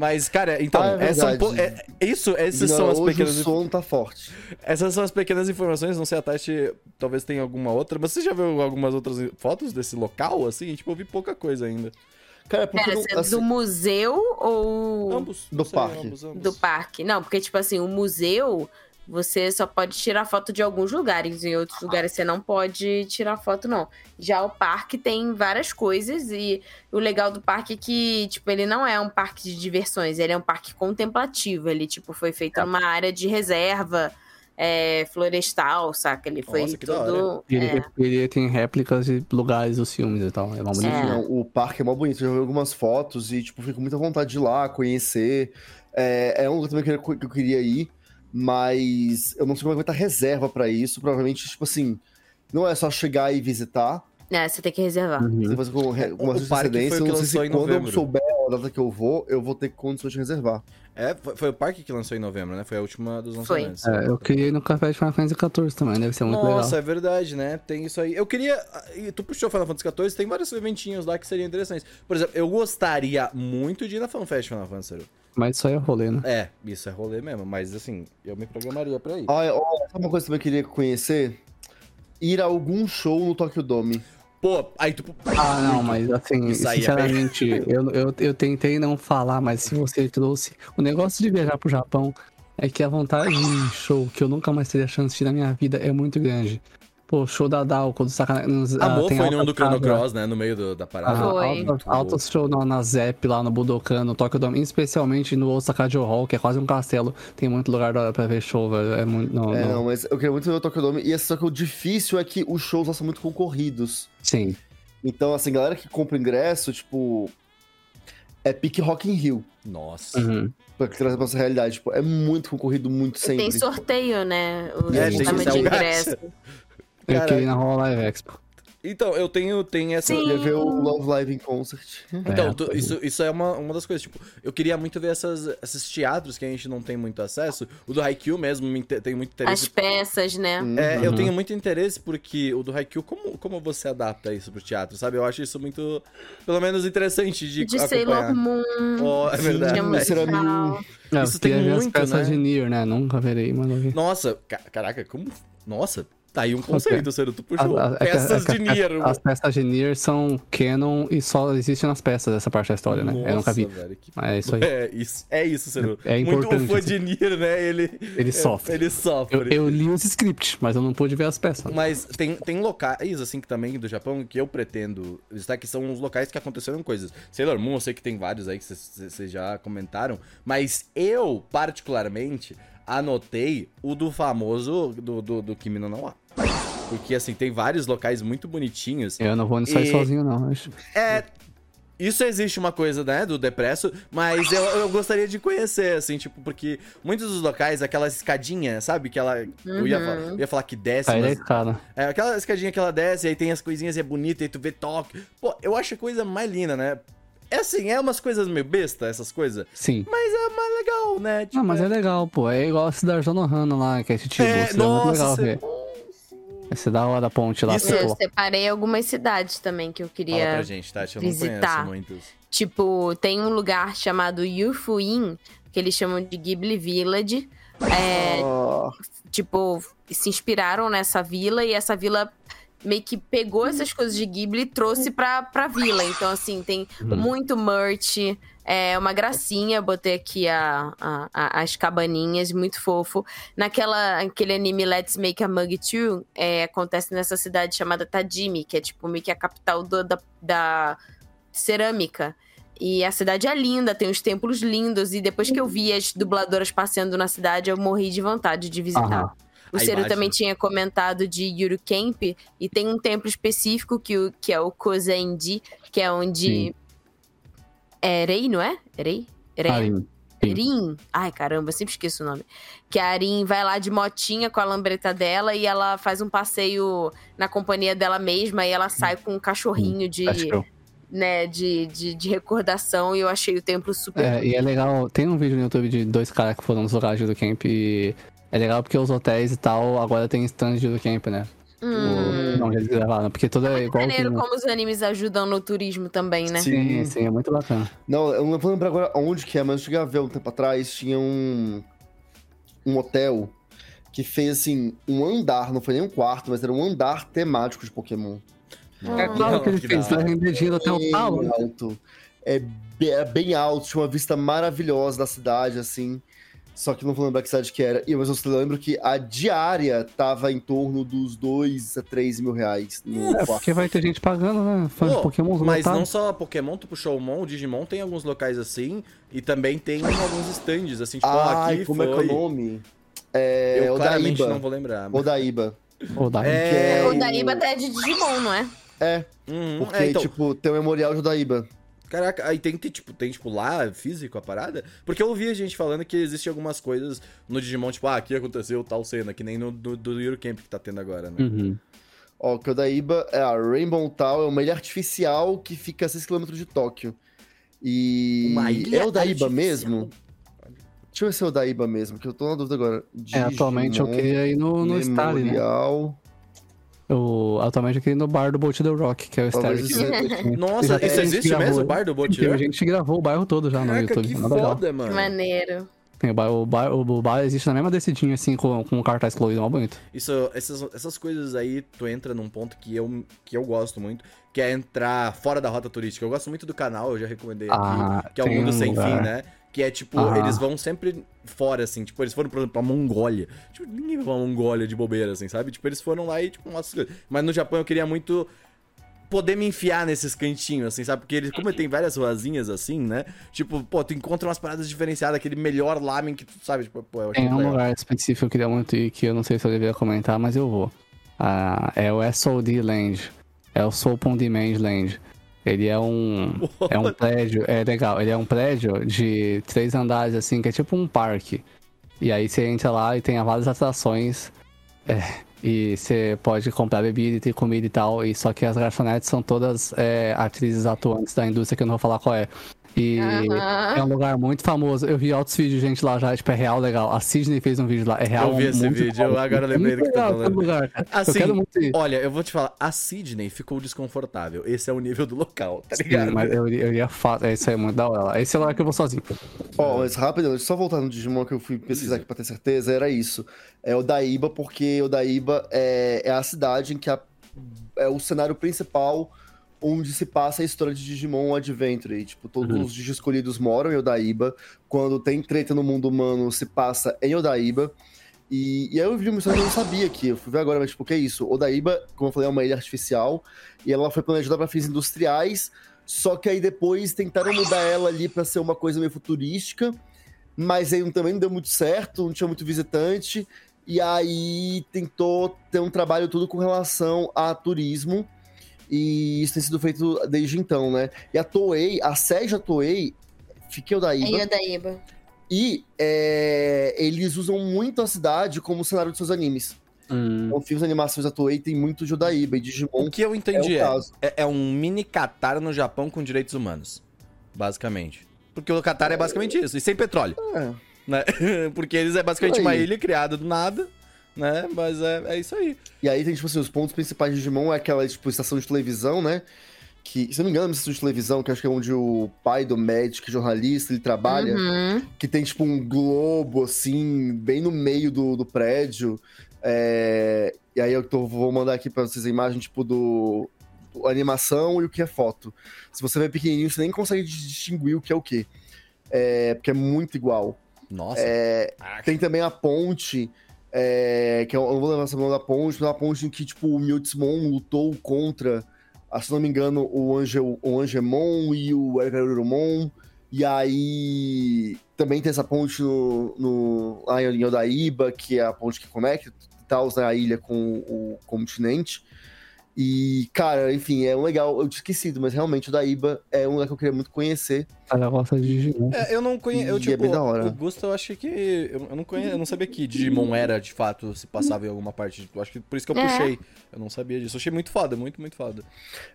Mas, cara, então, Ah, é essas são verdade. po- é- isso, essas Não, são as pequenas o som tá forte. Essas são as pequenas informações, não sei, a Tati talvez tenha alguma outra, mas você já viu algumas outras fotos desse local, assim? Tipo, eu vi pouca coisa ainda. Cara, é porque Pera, não- você é assim, do museu ou Ambos. Do sei, parque. ambos, ambos. do parque? Não, porque, tipo assim, o museu, você só pode tirar foto de alguns lugares. Em outros lugares você não pode tirar foto, não. Já o parque tem várias coisas e o legal do parque é que, tipo, ele não é um parque de diversões, ele é um parque contemplativo. Ele, tipo, foi feito numa área de reserva. é, florestal, saca? Ele foi Nossa, todo. Ele, é. ele tem réplicas de lugares dos filmes e tal. É uma bonito. É. O parque é mó bonito. Eu já vi algumas fotos e, tipo, fico com muita vontade de ir lá, conhecer. É, é um lugar também que eu queria ir, mas eu não sei como é que vai estar a reserva pra isso. Provavelmente, tipo assim, não é só chegar e visitar. É, você tem que reservar. Uhum. Você fazer com uma o parque foi o que Eu não sei lançou se em quando eu souber a data que eu vou, eu vou ter condições de reservar. É, foi, foi o parque que lançou em novembro, né? Foi a última dos Foi. lançamentos. É, eu queria ir no café de Final Fantasy XIV também, deve ser muito Nossa, legal. é verdade, né? Tem isso aí. Eu queria. Tu puxou Final Fantasy XIV, tem vários eventinhos lá que seriam interessantes. Por exemplo, eu gostaria muito de ir na FanFest Final Fantasy. Mas isso aí é rolê, né? É, isso é rolê mesmo, mas assim, eu me programaria pra ir. Olha, olha, sabe uma coisa que eu também queria conhecer? Ir a algum show no Tokyo Dome. Pô, aí tu. Ah, não, mas assim, é sinceramente, eu, eu, eu tentei não falar, mas se você trouxe. O negócio de viajar pro Japão é que a vontade de show que eu nunca mais teria chance de ir na minha vida é muito grande. Pô, show da Dalco, do Sacanagem. Amor tem foi alta num do. Chrono Cross, né? No meio do- da parada. Ah, Foi. alta- altos show na, na Zep, lá no Budokan, no Tokyo Dome, especialmente no Osaka Joe Hall, que é quase um castelo. Tem muito lugar da hora pra ver show, velho. É muito. Não, É, não. não, mas eu queria muito ver o Tokyo Dome. E só que o difícil é que os shows lá são muito concorridos. Sim. Então, assim, galera que compra ingresso, tipo. É pique Rock in Rio. Nossa. Uhum. Pra trazer pra nossa realidade. Tipo, é muito concorrido, muito sempre. tem sorteio, né? O É, tem de o ingresso. (laughs) Eu Cara, queria ir na Hall Live Expo. Então, eu tenho, tenho essa. Sim. Eu queria ver o Love Live em concert. Então, É, tu- pois isso, isso é uma, uma das coisas. Tipo, eu queria muito ver essas, esses teatros que a gente não tem muito acesso. O do Haikyuu mesmo me tem muito interesse. As peças, né? É, eu Uhum. tenho muito interesse porque o do Haikyuu, como, como você adapta isso pro teatro, sabe? Eu acho isso muito, pelo menos, interessante de, De acompanhar. Sailor Moon. Oh, é verdade. Sim, será musical. É, Isso eu tem muito, as peças né? de Nier, né? Nunca verei, eu vi. Nossa, ca- caraca, como. Nossa, tá aí um conceito, Ciro. Tu puxou. As- é Peças é de Nier. As peças de Nier são canon e só existem nas peças dessa parte da história, né? eu nunca vi. Nossa, velho, que- é isso aí. É isso, é isso, Ciro. É Muito importante, o fã assim. de Nier, né? Ele, Ele é, sofre. Ele sofre. Eu, eu li os scripts, mas eu não pude ver as peças. Mas tem, tem locais, assim, que também do Japão que eu pretendo visitar, que são os locais que aconteceram coisas. Sailor Moon, eu sei que tem vários aí que vocês já comentaram, mas eu, particularmente, anotei o do famoso do, do, do Kimi no Nawa. Porque, assim, tem vários locais muito bonitinhos. Eu não vou aí E- sozinho, não. acho. É. Isso existe uma coisa, né, do Depresso, mas eu, eu gostaria de conhecer, assim, tipo, porque muitos dos locais, aquela escadinha, sabe? Que ela. Eu, ia, Uhum. fa- eu ia falar que desce, Aí é mas cara. é, aquela escadinha que ela desce, aí tem as coisinhas e é bonita, aí tu vê toque. Pô, eu acho a coisa mais linda, né? É assim, é umas coisas meio besta, essas coisas. Sim. Mas é mais legal, né? Tipo, Não, mas é legal, pô. É igual a cidade de Nohana lá, que é esse tipo. É, É, muito legal nossa, é da hora a ponte lá. Isso Eu separei algumas cidades também que eu Fala queria pra gente, Tati, eu não visitar. conheço muitos. Tipo, tem um lugar chamado Yufuin, que eles chamam de Ghibli Village. É, Ah, tipo, se inspiraram nessa vila e essa vila meio que pegou essas coisas de Ghibli e trouxe pra, pra vila. Então, assim, tem muito merch, é uma gracinha. Botei aqui a, a- a- as cabaninhas, muito fofo. Naquela aquele anime Let's Make a Mug 2, é, acontece nessa cidade chamada Tajimi, que é tipo meio que a capital do- da, da cerâmica. E a cidade é linda, tem os templos lindos. E depois que eu vi as dubladoras passeando na cidade, eu morri de vontade de visitar. Aham. O Ciro também tinha comentado de Yuru Camp, e tem um templo específico que, o, que é o Kozendi, que é onde. Sim. É Rei, não é? Rei? Rei. Arin. Sim. Arin. Ai, caramba, sempre esqueço o nome. Que a Arin vai lá de motinha com a lambreta dela e ela faz um passeio na companhia dela mesma e ela sai com um cachorrinho de, né, de, de, de recordação e eu achei o templo super. É, e é legal. Tem um vídeo no YouTube de dois caras que foram nos lugares do camp e é legal porque os hotéis e tal agora tem stand do camp, né? Hum. O, onde eles gravaram. Porque tudo é igual. Maneiro como os animes ajudam no turismo também, né? Sim, sim, é muito bacana. Não, eu não vou lembrar agora onde que é, mas eu cheguei a ver um tempo atrás, tinha um, um hotel que fez, assim, um andar, não foi nem um quarto, mas era um andar temático de Pokémon. É claro que ele fez, render dinheiro até o alto. É, é bem alto, tinha uma vista maravilhosa da cidade, assim. Só que não vou lembrar que cidade que era. E, mas eu lembro que a diária tava em torno dos 2 a 3 mil reais no É, quarto. porque vai ter gente pagando, né? Fã de Pô, Pokémon mas lotado. não só Pokémon, tu puxou o Mon, o Digimon tem alguns locais assim, e também tem alguns stands, assim, tipo, Ai, aqui como é que é foi... o nome? É eu claramente Odaiba. não vou lembrar. Odaiba. Ou dá. É, é O Daíba até é de Digimon, não é? É, Uhum, porque, é, então, tipo, tem o memorial de Odaiba. Caraca, aí tem, tem, tipo, tem, tipo, lá físico a parada? Porque eu ouvi a gente falando que existem algumas coisas no Digimon, tipo, ah, aqui aconteceu tal cena, que nem no do, do Eurocamp que tá tendo agora, né? Uhum. Ó, que o Odaiba é a Rainbow Town, é uma ilha artificial que fica a 6km de Tóquio. E. Uma ilha é o artificial. mesmo? Deixa eu ver se é o Odaiba mesmo, que eu tô na dúvida agora. É, atualmente eu Digimon queria ir no, no Starry, né? Eu, atualmente eu queria ir no bar do Boat the Rock, que é o que- que- Nossa, isso gente existe gravou, mesmo, o bar do Tem Botier? gente que gravou o bairro todo já no Caraca, YouTube. que Mó legal. foda, mano. Maneiro. Tem o bar, o bar, o bar existe na mesma descidinha, assim, com, com um cartaz colorido, mó bonito. Isso, essas, essas coisas aí, tu entra num ponto que eu, que eu gosto muito, que é entrar fora da rota turística. Eu gosto muito do canal, eu já recomendei aqui, Ah, que é o Mundo um Sem lugar. Fim, né? Que é tipo, Ah. eles vão sempre fora, assim, tipo, eles foram, por exemplo, pra Mongólia. Tipo, ninguém vai pra Mongólia de bobeira, assim, sabe? Tipo, eles foram lá e, tipo, coisas. Mas no Japão eu queria muito poder me enfiar nesses cantinhos, assim, sabe? Porque eles, como tem várias ruazinhas assim, né? Tipo, pô, tu encontra umas paradas diferenciadas, aquele melhor lamen que tu sabe, tipo, pô, eu achei Tem um legal. lugar específico que eu queria muito ir, que eu não sei se eu deveria comentar, mas eu vou. Ah, é o SOD Land. É o on Demand Land. Ele é um, é um (laughs) prédio, é legal, ele é um prédio de três andares, assim, que é tipo um parque. E aí você entra lá e tem várias atrações. é, e você pode comprar bebida e ter comida e tal. E só que as garçonetes são todas é, atrizes atuantes da indústria que eu não vou falar qual é. E Aham. é um lugar muito famoso. Eu vi altos vídeos de gente lá já, tipo, é real legal. A Sidney fez um vídeo lá, é real. Eu vi esse muito vídeo, eu agora lembrei do que tá falando. lugar. Assim, eu. Olha, eu vou te falar, a Sydney ficou desconfortável. Esse é o nível do local, tá Sim, ligado? mas eu, eu iria fa... é, Isso aí é muito da hora. Esse é o lugar que eu vou sozinho. Ó, mas rápido, só voltar no Digimon que eu fui pesquisar aqui pra ter certeza, era isso. É o Daíba, porque o Daíba é, é a cidade em que a- é o cenário principal onde se passa a história de Digimon Adventure. E, tipo, todos Uhum. os Digi escolhidos moram em Odaíba. Quando tem treta no mundo humano, se passa em Odaíba. E, e aí eu vi uma história que eu não sabia aqui. Eu fui ver agora, mas tipo, o que é isso? Odaíba, como eu falei, é uma ilha artificial. E ela foi planejada para fins industriais. Só que aí depois tentaram mudar ela ali para ser uma coisa meio futurística. Mas aí também não deu muito certo, não tinha muito visitante. E aí tentou ter um trabalho tudo com relação a turismo. E isso tem sido feito desde então, né? E a Toei, a sede da Toei, fica em Odaíba. Aí o Daíba. E é, eles usam muito a cidade como cenário de seus animes. Hum. Então, filmes e animações da Toei tem muito de Odaíba e Digimon O que eu é entendi o é, caso. é, é um mini Qatar no Japão com direitos humanos. Basicamente. Porque o Qatar é basicamente isso, e sem petróleo, É. né? (laughs) Porque eles é basicamente uma ilha criada do nada, né? Mas é, é isso aí. E aí tem, tipo assim, os pontos principais de Digimon é aquela, tipo, estação de televisão, né? Que, se eu não me engano, é uma estação de televisão, que acho que é onde o pai do Magic, jornalista, ele trabalha. Uhum. que tem tipo um globo assim, bem no meio do, do prédio. É, E aí eu tô- vou mandar aqui pra vocês a imagem tipo do, do animação e o que é foto. Se você ver pequenininho, você nem consegue distinguir o que é o que. É, porque é muito igual. Nossa. É, tem também a ponte, é, que eu eu não vou lembrar essa da ponte, é uma ponte em que tipo, o Mewtwo lutou contra, ah, se não me engano, o, Ange, o Angemon e o Ergarurumon. E aí também tem essa ponte no, no, lá em Odaíba, que é a ponte que conecta tal, né, a ilha com o continente. E, cara, enfim, é um legal. Eu tinha esquecido, mas realmente o Daíba é um lugar que eu queria muito conhecer. Ela gosta de Digimon. É, eu não conheço. Eu, é tipo, bem da hora. o Gusto, eu acho que. Eu, eu não conheço, eu não sabia que Digimon era, de fato, se passava em alguma parte. Eu acho que por isso que eu É. puxei. Eu não sabia disso. Eu achei muito foda, muito, muito foda.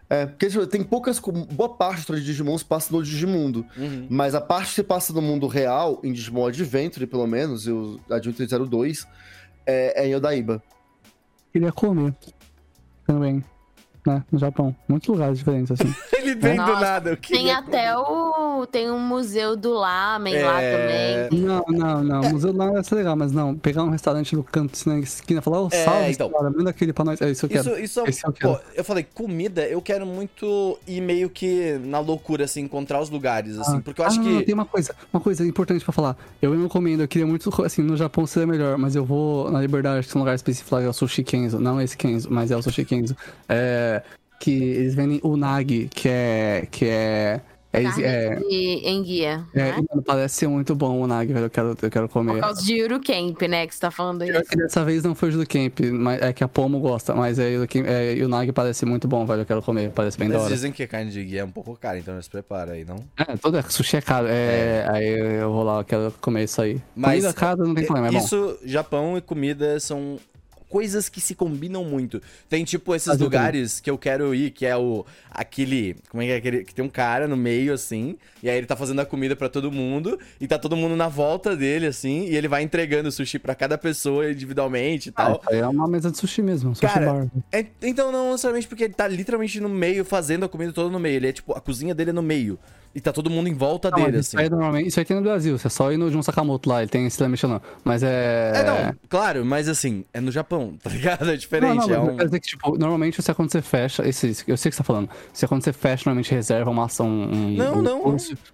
É, porque tipo, tem poucas. Boa parte de Digimon se passa no Digimundo. Uhum. Mas a parte que se passa no mundo real, em Digimon Adventure, pelo menos, e o Adventure 02, é, é em Odaíba. Queria comer. Também. Né? No Japão. Muitos lugares diferentes, assim. (laughs) Ele vem do nada. Eu Tem até o. Tem um museu do lamen lá É. também. não, não, não. O museu lá vai ser legal, mas não. Pegar um restaurante no canto, assim, na esquina falar, ô, É, salve, então. cara, manda aquele pra nós. É isso que eu quero. Isso, isso Esse eu pô, quero. eu falei, comida, eu quero muito ir meio que na loucura, assim, encontrar os lugares, assim, porque eu acho ah, não, que. tem uma coisa, uma coisa importante pra falar. Eu não comendo, eu queria muito, assim, no Japão seria melhor, mas eu vou na Liberdade, acho que tem um lugar específico lá, é o Sushi Kenzo. Não esse Kenzo, mas é o Sushi Kenzo. É, que eles vendem unagi, que é, que é É, é, de enguia. é, né? mano, parece ser muito bom o nag, velho. Eu quero, eu quero Por comer. causa de Urukemp, né? Que você tá falando isso. que dessa vez não foi o Camp, mas é que a Pomo gosta, mas é, o é, e o Nag parece muito bom, velho. Eu quero comer, parece bem da Mas hora. dizem que a carne de guia é um pouco cara, então se prepara aí, não? É, todo sushi é caro. É, Aí eu vou lá, eu quero comer isso aí. Mas Comida cara não tem problema, é bom. Isso, Japão e comida são coisas que se combinam muito. Tem tipo esses lugares que eu quero ir, que é o aquele, como é que é aquele, que tem um cara no meio assim, e aí ele tá fazendo a comida pra todo mundo e tá todo mundo na volta dele assim, e ele vai entregando sushi pra cada pessoa individualmente e Ah, tal. aí é uma mesa de sushi mesmo, sushi Cara, bar. É, então não necessariamente porque ele tá literalmente no meio fazendo a comida toda no meio, ele é tipo a cozinha dele é no meio. E tá todo mundo em volta Não, dele, isso assim. aí normalmente, isso aí tem no Brasil, você é só ir no Jun Sakamoto lá, ele tem esse Michelin. Mas é. É, não, claro, mas assim, é no Japão, tá ligado? É diferente. Não, não, é um... que, tipo, normalmente você quando você fecha, esse, eu sei o que você tá falando, você quando você fecha, normalmente reserva uma ação. Um, Não, um não, curso. Cê-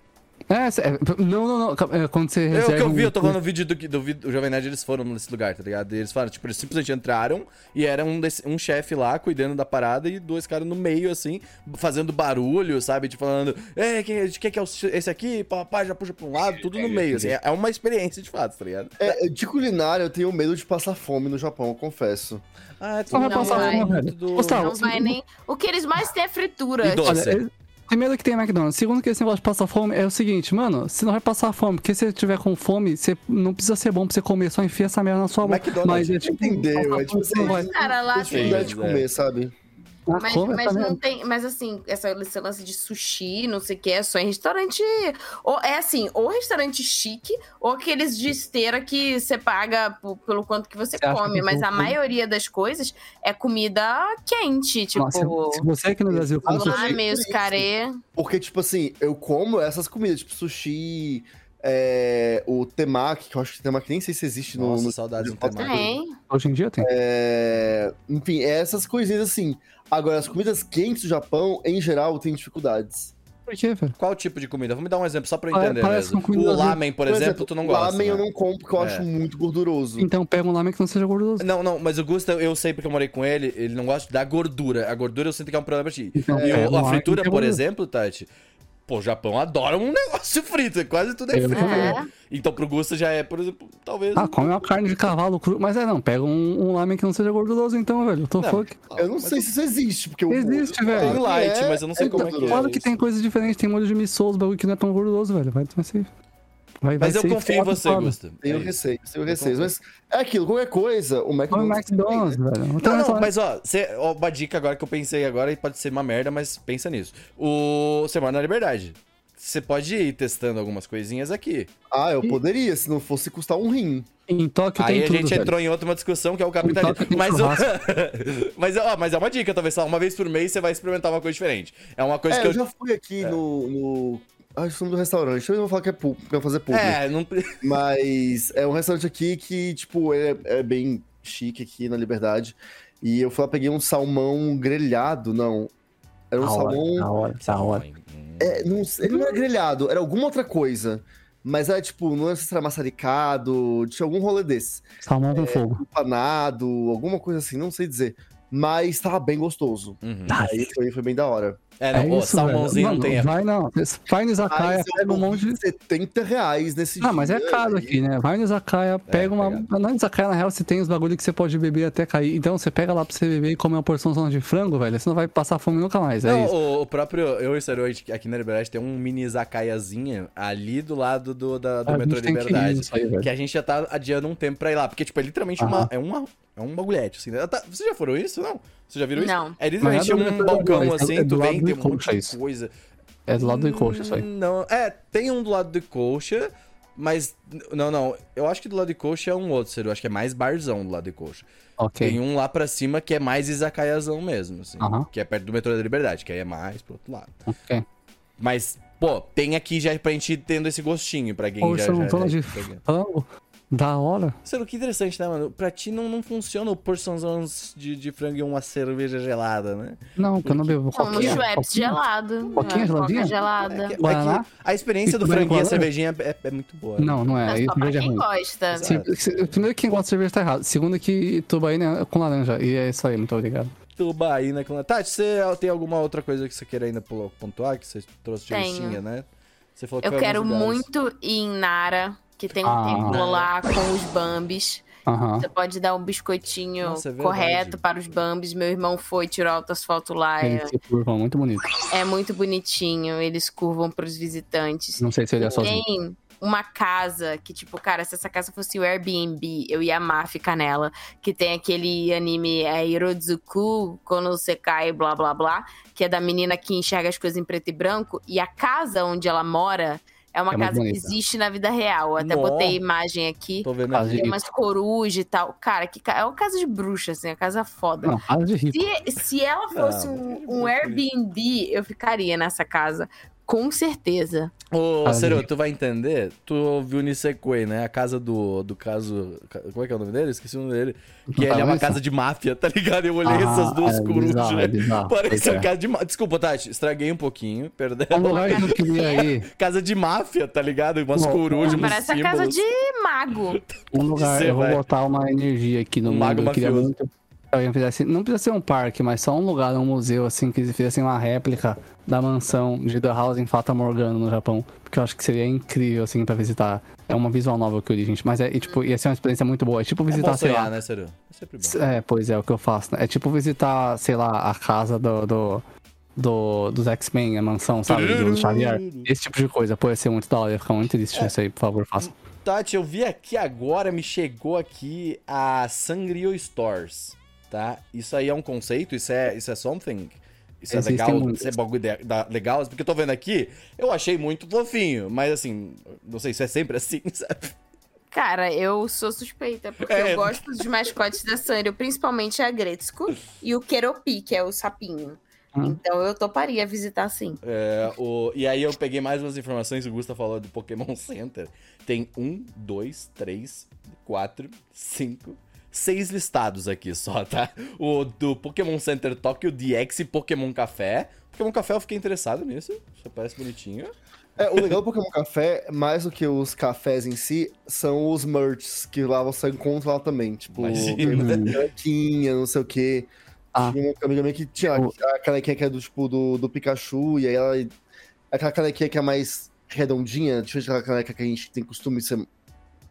é, não, não, não, é, quando você É reserva. o que eu vi, um eu tô falando no vídeo do, do, vídeo- do Jovem Nerd, eles foram nesse lugar, tá ligado? E eles falaram, tipo, eles simplesmente entraram e era um, desse- um chefe lá cuidando da parada e dois caras no meio, assim, fazendo barulho, sabe? Tipo, falando, é, quem, de quem que é esse aqui? Papai já puxa pra um lado, tudo no meio, assim. É, é uma experiência de fato, tá ligado? É, de culinária, eu tenho medo de passar fome no Japão, eu confesso. Ah, Não vai Não passar vai. fome, velho. do- Não vai nem. O que eles mais têm é fritura. E doce. tipo, Olha, é- primeiro que tem McDonald's. Segundo que esse negócio de passar fome é o seguinte, mano, você não vai passar fome, porque se você tiver com fome, você não precisa ser bom pra você comer, só enfia essa merda na sua boca. McDonald's. Mas é tipo, Entendeu, é tipo você assim, Cara, lá Tem dificuldade de Sim, é. comer, sabe? Ah, Mas, mas não tem. Mas assim, essa, esse lance de sushi, não sei o que, é só em restaurante. Ou, é assim, ou restaurante chique, ou aqueles de esteira que você paga pelo quanto que você Você come. que Mas a maioria das coisas é comida quente, tipo. Nossa, se, você aqui no Brasil come sushi, carê. Porque, tipo assim, eu como essas comidas, tipo sushi, é, o temaki, que eu acho que temaki nem sei se existe no... Nossa, no saudades do no- temaki. Tem. hoje em dia tem. É, enfim, é essas coisinhas assim. Agora, as comidas quentes do Japão, em geral, tem dificuldades. Por quê, velho? Qual tipo de comida? Vamos me dar um exemplo só pra eu entender parece mesmo. O lamen, por, exemplo, tu não gosta, Ramen né? eu não como porque eu É. acho muito gorduroso. Então pega um lamen que não seja gorduroso. Não, não, mas o Gusta, eu sei porque eu morei com ele, ele não gosta da gordura. A gordura eu sinto que é um problema pra ti. Então, e pega o- a lamen fritura, por exemplo, Tati, pô, o Japão adora um negócio frito, quase tudo é Eu frito. né? Então pro Gusta já é, por exemplo, talvez... Ah, come uma carne de cavalo cru. Mas é, não, pega um, um lamen que não seja gorduroso então, velho. Tô Não, fuck. Eu não mas sei se isso existe, porque o- Existe, velho. Tem light, mas eu não sei como é que é. Claro que tem coisas diferentes, tem molho de miso, os bagulho que não é tão gorduroso, velho. Vai, vai ser. Vai, vai Mas eu confio em você. Gusta. Tenho É isso. receio, tenho receio. Mas é aquilo, qualquer coisa, o McDonald's. McDonald's, velho. Então, Não, não, essa- mas ó, cê, ó, uma dica agora que eu pensei agora e pode ser uma merda, mas pensa nisso. O Você mora na Liberdade. Você pode ir testando algumas coisinhas aqui. Ah, eu poderia, se não fosse custar um rim. Em Tóquio Aí tem a tudo, gente velho. entrou em outra discussão que é o capitalismo. Mas, o- (laughs) mas, ó, mas é uma dica, talvez só uma vez por mês você vai experimentar uma coisa diferente. É uma coisa É, que eu eu. já fui aqui no. no... Ah, é o nome do restaurante. Eu não vou falar que é público, que eu vou fazer público. É, não. (laughs) Mas é um restaurante aqui que, tipo, é, é bem chique aqui na Liberdade. E eu fui lá, peguei um salmão grelhado, não. Era um hora, salmão. hora, da hora. É, não, ele não era grelhado, era alguma outra coisa. Mas era tipo, não sei se era maçaricado, tinha algum rolê desse. Salmão com fogo. Empanado, alguma coisa assim, não sei dizer. Mas tava bem gostoso. Uhum. Aí foi, foi bem da hora. É, não, É isso, salmãozinho velho. não tem Mano, erro. Vai não. Vai no Izakaya, pega um monte de... 70 reais nesse Ah, mas é caro e- aqui, né? Vai no Izakaya, pega uma. pega. Na Izakaya, na real, você tem os bagulho que você pode beber até cair. Então você pega lá pra você beber e comer uma porção zona de frango, velho. Você não vai passar fome nunca mais. É Não, isso. o, o próprio. Eu e o gente- aqui na Liberdade tem um mini Zakaiazinha ali do lado do, da, do A metrô que Liberdade. nisso aí. Que a gente já tá adiando um tempo pra ir lá. Porque, tipo, é literalmente uma. É uma. É um bagulhete, assim. né? Tá- Vocês já foram isso? Não? Vocês já viram isso? Não. É literalmente é um balcão assim, é do tu lado vem, tem um monte de coisa. É do lado do Icoxa isso aí. Não, é, tem um do lado do Coxa, mas. Não, não. Eu acho que do lado do Coxa é um outro, Seru. Acho que é mais barzão do lado do Coxa. Ok. Tem um lá pra cima que é mais izakayazão mesmo, assim. Aham. Que é perto do metrô da Liberdade, que aí é mais pro outro lado. Ok. Mas, pô, tem aqui já pra gente ir tendo esse gostinho pra quem Poxa, já, não já, tô já, de já- frango. Da hora. Sendo que interessante, né, mano? Pra ti não, não funciona o porçãozão de, de frango e uma cerveja gelada, né? Não, que eu não bebo Como coquinha. Schweppes Coquinha. gelado. Coquinha é, Coca geladinha? gelada. É que- é que a experiência do E franguinho e a cervejinha é, é muito boa. né? Não, não é. Mas só pra cerveja é quem ruim. gosta. Se- se- Primeiro, quem gosta de cerveja tá errado. Segundo, que tubaína é com laranja. E é isso aí, muito obrigado. Tubaína com. Tati, você tem alguma outra coisa que você queira ainda pontuar? Que você trouxe de listinha, né? Você falou que Eu quero muito ir em Nara, que tem um Ah. templo lá com os Bambis. Aham. Você pode dar um biscoitinho Nossa, é correto para os Bambis. Meu irmão foi, tirou altas fotos lá. É, Eles se curvam, muito bonito. é muito bonitinho. Eles curvam para os visitantes. Não sei se ele é sozinho. Tem uma casa que, tipo, cara, se essa casa fosse o Airbnb, eu ia amar ficar nela. Que tem aquele anime é, Hirozuku, quando você cai, blá blá blá. Que é da menina que enxerga as coisas em preto e branco. E a casa onde ela mora é uma É casa que existe na vida real. Até botei imagem aqui. Tô vendo Casa. Tem umas corujas e tal. Cara, que ca- é uma casa de bruxa, assim, a casa foda. Não, rir. Se, se ela fosse Ah, um, mas um Airbnb, eu ficaria nessa casa. Com certeza. Ô, Cero, gente. tu vai entender? Tu ouviu Nisekoi, né? A casa do, do caso. Como é que é o nome dele? Esqueci o nome dele. Que ele é uma casa de máfia, tá ligado? Eu olhei Ah, essas duas é corujas. bizarro, é bizarro. (laughs) Parece Pois uma é. casa de máfia. Desculpa, Tati, estraguei um pouquinho, perdão. Um lugar que eu queria ir. Casa de máfia, tá ligado? Umas Bom, corujas, Parece a casa símbolos. de mago. (laughs) Um lugar, Você eu vou vai. botar uma energia aqui no Um mundo. mago Eu queria muito alguém fizesse. Não precisa ser um parque, mas só um lugar, um museu, assim, que eles fizessem uma réplica da mansão de The House em Fata Morgana no Japão. Porque eu acho que seria incrível, assim, pra visitar. É uma visual novel que eu li, gente. Mas é, e, tipo, ia ser uma experiência muito boa. É tipo É visitar, sei sonhar, lá. né, Cero? É sempre bom. É, pois é, o que eu faço. né? É tipo visitar, sei lá, a casa do. do... do- dos X-Men, a mansão, sabe? Do Xavier. Esse tipo de coisa. Pô, ia ser muito da hora. Ia ficar muito triste isso aí, por favor, faça. Tati, eu vi aqui agora, me chegou aqui a Sangrio Stores, tá? Isso aí é um conceito? Isso é, isso é something? Isso é legal? muitos. Isso é bagulho de- da- legal? Porque eu tô vendo aqui, eu achei muito fofinho, mas assim, não sei se é sempre assim, (laughs) sabe? Cara, eu sou suspeita, porque É. eu gosto dos mascotes da Sanrio, principalmente a Gretzko e o Keropi, que é o sapinho. Hum. Então eu toparia visitar sim. É, o, e aí eu peguei mais umas informações, o Gusta falou do Pokémon Center. Tem um, dois, três, quatro, cinco, seis listados aqui só, tá? O do Pokémon Center Tóquio DX e Pokémon Café. Pokémon Café eu fiquei interessado nisso, isso parece bonitinho. É, o legal do Pokémon Café, mais do que os cafés em si, são os merchs, que lá você encontra lá também. Tipo, canequinha, não sei o quê. Ah. Tinha uma amiga minha que tinha O- a canequinha que é do, tipo, do, do Pikachu, e aí ela... Aquela canequinha que é mais redondinha, diferente daquela caneca que a gente tem costume de ser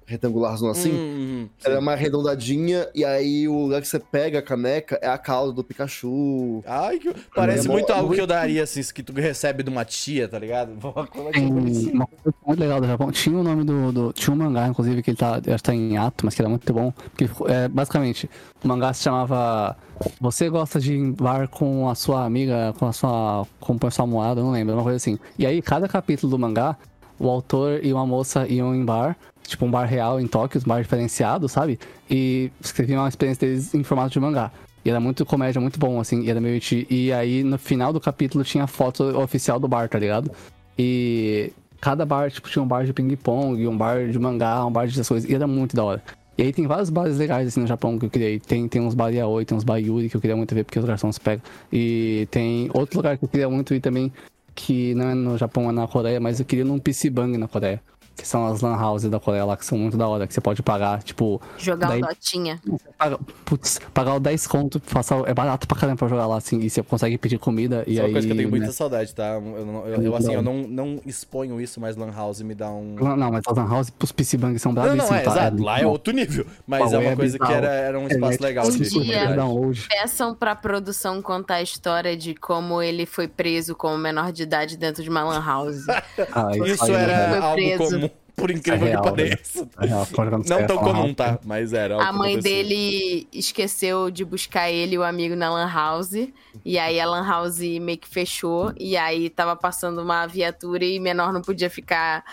retangular, assim. Hum, Ela é mais arredondadinha, e aí o lugar que você pega a caneca é a cauda do Pikachu. Ai, que... parece É muito mó- algo que eu daria, assim, que tu recebe de uma tia, tá ligado? (laughs) Uma Tem bonitinha. uma coisa muito legal do Japão. Tinha o nome do, do- Tinha um mangá, inclusive, que ele tá, ele tá em ato, mas que era muito bom. Porque, é, basicamente, o mangá se chamava. Você gosta de ir em bar com a sua amiga, com a sua. com a sua moada, não lembro, uma coisa assim. E aí, cada capítulo do mangá, o autor e uma moça iam em bar, tipo um bar real em Tóquio, um bar diferenciado, sabe? E escreviam a experiência deles em formato de mangá. E era muito comédia, muito bom, assim, e era meio. iti- E aí, no final do capítulo, tinha a foto oficial do bar, tá ligado? E cada bar, tipo, tinha um bar de ping-pong, um bar de mangá, um bar de essas coisas. E era muito da hora. E aí tem vários bares legais, assim, no Japão que eu ir. Tem, tem uns bar Yaoi, tem uns bar Yuri que eu queria muito ver porque os garçons pegam. E tem outro lugar que eu queria muito ir também, que não é no Japão, é na Coreia, mas eu queria num PC Bang na Coreia. Que são as lan houses da Coreia lá, que são muito da hora, que você pode pagar, tipo, Jogar Daí- um dotinha. paga, putz, pagar o 10 conto, passar, é barato pra caramba pra jogar lá, assim, e você consegue pedir comida, e Isso é aí... uma coisa que eu tenho muita né? saudade, tá? Eu, não- eu- eu, assim, eu não, não exponho isso, mas Lan House me dá um. Não, não, mas as lan houses pros PC Bang são Não, bravíssimos, não, é, tá? exato. Lá é outro nível. Mas é uma é coisa que era, era um É, espaço legal Um de dia- comunidade. download. Peçam pra produção contar a história de como ele foi preso como menor de idade dentro de uma lan house. (laughs) Ah, Isso aí, era Foi algo preso. comum, por incrível É real, que pareça. É real, Não tão comum, tá? Mas era A mãe dele esqueceu de buscar ele e o amigo na Lan House. E aí a Lan House meio que fechou. E aí tava passando uma viatura e menor não podia ficar.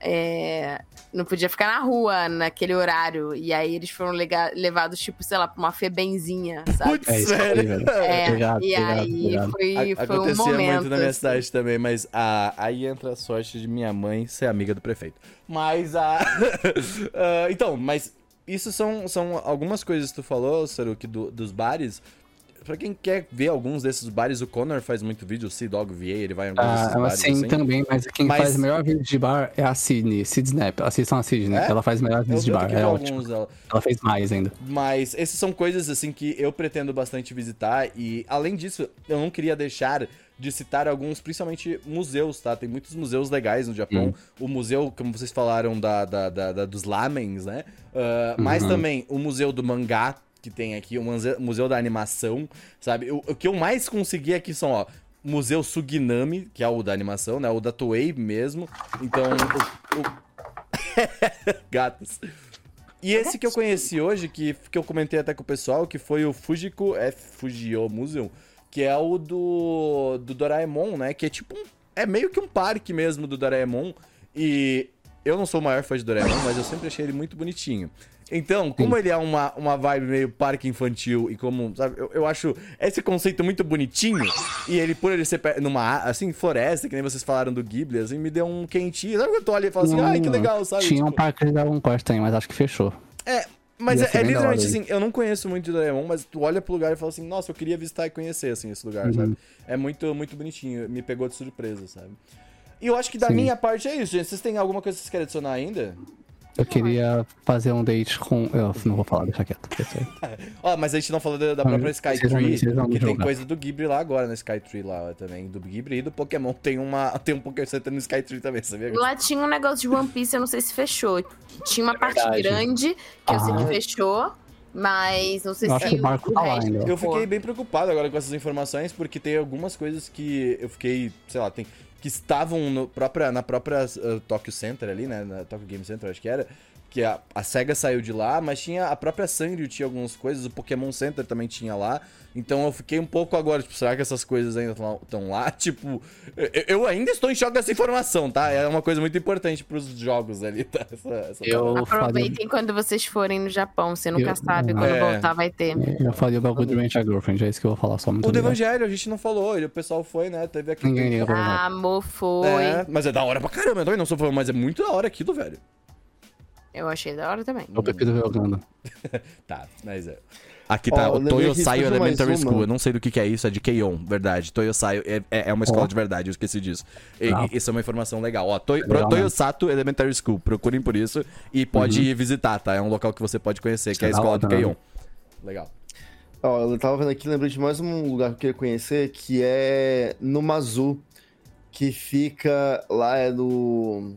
é, não podia ficar na rua naquele horário. E aí eles foram levados, tipo, sei lá, pra uma febenzinha, sabe? Putz, É isso aí, sério? velho. É, Obrigado, e obrigado, aí obrigado. foi, A- foi um Acontecia momento. muito na minha assim. cidade também, mas a- aí entra a sorte de minha mãe ser amiga do prefeito. Mas a. (laughs) Ah, então, mas isso são, são algumas coisas que tu falou, Saruki, do- dos bares. Pra quem quer ver alguns desses bares, o Connor faz muito vídeo, o Sea Dog VA, ele vai em alguns desses Ah, bares assim, assim. também, mas quem Mas- faz o melhor vídeo de bar é a Sidney, Sid Snap. Assistam a Sidney, É? ela faz melhor Eu, vídeos de bar, é ótimo. dela. Ela fez mais ainda. Mas esses são coisas assim que eu pretendo bastante visitar e além disso, eu não queria deixar de citar alguns, principalmente museus, tá? Tem muitos museus legais no Japão. O museu, como vocês falaram, da, da, da- da- dos lamens, né? Mas Uhum. também o museu do mangá, que tem aqui, o museu, da animação, sabe? O, o que eu mais consegui aqui são, ó, Museu Suginami, que é o da animação, né? O da Toei mesmo. Então, o- o... (laughs) gatos. E esse que eu conheci hoje, que, que eu comentei até com o pessoal, que foi o Fujiko F Fujio Museum, que é o do, do Doraemon, né? Que é tipo um, É meio que um parque mesmo do Doraemon. E eu não sou o maior fã de Doraemon, mas eu sempre achei ele muito bonitinho. Então, como ele é uma, uma vibe meio parque infantil e como, sabe, eu, eu acho esse conceito muito bonitinho. E ele, por ele ser numa, assim, floresta, que nem vocês falaram do Ghibli, assim, me deu um quentinho. Sabe quando eu ali e falo assim, ai, que legal, sabe? Tinha um Tipo, parque de Dragon Quest também, mas acho que fechou. é, mas é, é literalmente assim, eu não conheço muito de Doraemon, mas tu olha pro lugar e fala assim, nossa, eu queria visitar e conhecer, assim, esse lugar, Uhum. sabe? É muito, muito bonitinho, me pegou de surpresa, sabe? E eu acho que da Sim. minha parte é isso, gente. Vocês têm alguma coisa que vocês querem adicionar ainda? Eu queria fazer um date com. Eu não vou falar, deixa quieto. (laughs) Ó, mas a gente não falou da, da Ah, própria Skytree, que tem julgar. coisa do Ghibli lá agora na Skytree lá também. Do Ghibli e do Pokémon tem, uma, tem um Poké Center no Skytree também, sabia? Lá tinha um negócio de One Piece, eu não sei se fechou. Tinha uma parte verdade. grande que eu sei que fechou, mas não sei Eu se acho que o barco tá lá ainda. Eu fiquei bem preocupado agora com essas informações, porque tem algumas coisas que eu fiquei, sei lá, tem, que estavam no própria, na própria uh, Tokyo Center ali, né? Na Tokyo Game Center, acho que era. Que a, a SEGA saiu de lá, mas tinha a própria Sanrio tinha algumas coisas, o Pokémon Center também tinha lá. Então eu fiquei um pouco agora, tipo, será que essas coisas ainda estão lá? (laughs) Tipo, eu, eu ainda estou em choque dessa informação, tá? É uma coisa muito importante pros jogos ali, tá? Essa, essa Eu faria, Aproveitem quando vocês forem no Japão, você nunca Eu- sabe quando É. voltar vai ter. eu faria o bagulho do Rent a Girlfriend, é isso que eu vou falar só muito O do. Evangelho, a gente não falou, ele- o pessoal foi, né? Teve aqui. Ninguém. Ah, amor, foi. É, mas é da hora pra caramba, eu não sou fã, mas é muito da hora aquilo, velho. Eu achei da hora também. Eu prefiro ver o Ganda. Tá, mas é. Aqui tá Ó, o lembrei Toyo que Saio surgiu mais Elementary uma. School. Eu não sei do que, que é isso, é de Keion, verdade. Toyo Saio é, é é uma escola Ó. de verdade, eu esqueci disso. E, Legal. e- isso é uma informação legal. Ó, Toyo, Legal, né? Sato Elementary School, procurem por isso e pode ir visitar, tá? É um local que você pode conhecer, que é a Uhum. da escola do né? Keion. Legal. Ó, eu tava vendo aqui, lembrei de mais um lugar que eu queria conhecer, que é no Mazu, que fica lá é no...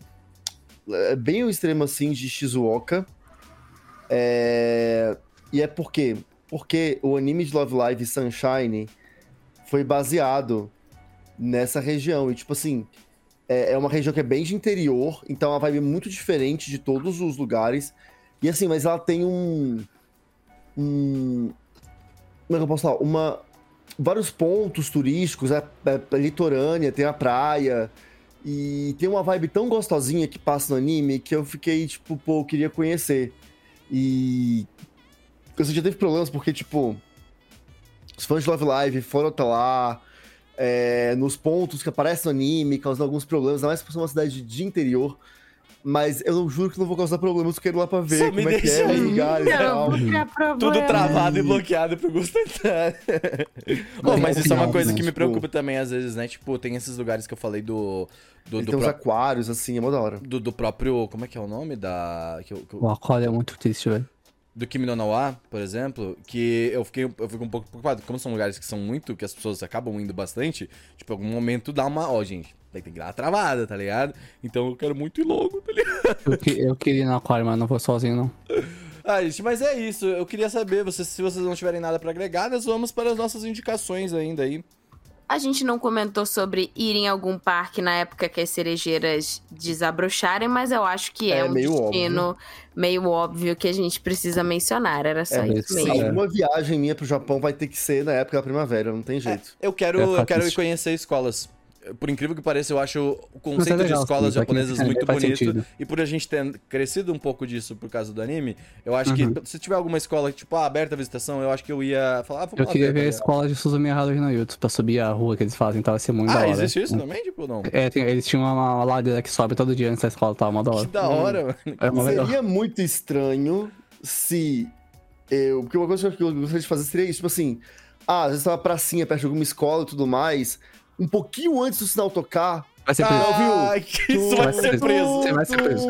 É bem o extremo, assim, de Shizuoka. É... E é por quê? Porque o anime de Love Live Sunshine foi baseado nessa região. E, tipo assim, é é uma região que é bem de interior, então é uma vibe muito diferente de todos os lugares. E assim, mas ela tem um... um como é que eu posso falar? Uma, vários pontos turísticos, é, é, é litorânea, tem a praia, e tem uma vibe tão gostosinha que passa no anime que eu fiquei, tipo, pô, eu queria conhecer. E. Eu já teve problemas porque, tipo, os fãs de Love Live foram até lá, é, nos pontos que aparecem no anime, causando alguns problemas, ainda mais por ser uma cidade de interior. Mas eu não juro que não vou causar problemas, eu quero ir lá pra ver Só como me é que é, lugares e tal. Tudo travado e bloqueado pro Gusto entrar. (laughs) Ô, mas isso é uma coisa que me Tipo- preocupa também, às vezes, né? Tipo, tem esses lugares que eu falei do. Do, do tem pró- aquários, assim, é mó da hora. do, do próprio. Como é que é o nome? Da. Que que O aquário é muito triste, velho. do Kimi no Nawa, por exemplo, que eu fiquei eu fico um pouco preocupado. Como são lugares que são muito, que as pessoas acabam indo bastante, tipo, em algum momento dá uma. Ó, gente, tem que dar uma travada, tá ligado? Então eu quero muito ir logo, tá ligado? Eu, que- eu queria ir no aquário, mas não vou sozinho, não. Ah, gente, mas é isso. Eu queria saber, vocês, se vocês não tiverem nada pra agregar, nós vamos para as nossas indicações ainda aí. A gente não comentou sobre ir em algum parque na época que as cerejeiras desabrocharem, mas eu acho que é, É um meio destino meio óbvio que a gente precisa mencionar. Era só É, isso sim. mesmo. Alguma viagem minha pro Japão vai ter que ser na época da primavera, não tem jeito. Eu quero, É eu quero ir conhecer escolas. Por incrível que pareça, eu acho o Mas conceito é legal, de escolas japonesas é, muito bonito. sentido. E por a gente ter crescido um pouco disso por causa do anime, eu acho Uhum. que se tiver alguma escola, tipo, ah, aberta a visitação, eu acho que eu ia falar, ah, vamos Eu lá queria ver a tá escola de Suzumiya Haruhi no YouTube pra subir a rua que eles fazem, então vai ser muito da ligado? Ah, hora. existe isso também, tipo, não? É, tem- eles tinham uma, uma ladeira que sobe todo dia antes da escola, tava uma da Que hora. da hora, mano. É legal. Seria muito estranho se Eu, porque uma coisa que eu gostaria de fazer seria isso, tipo assim, ah, às vezes uma pracinha perto de alguma escola e tudo mais, um pouquinho antes do sinal tocar, Vai ser preso. Ah, que isso vai Vai ser preso. Você vai ser preso.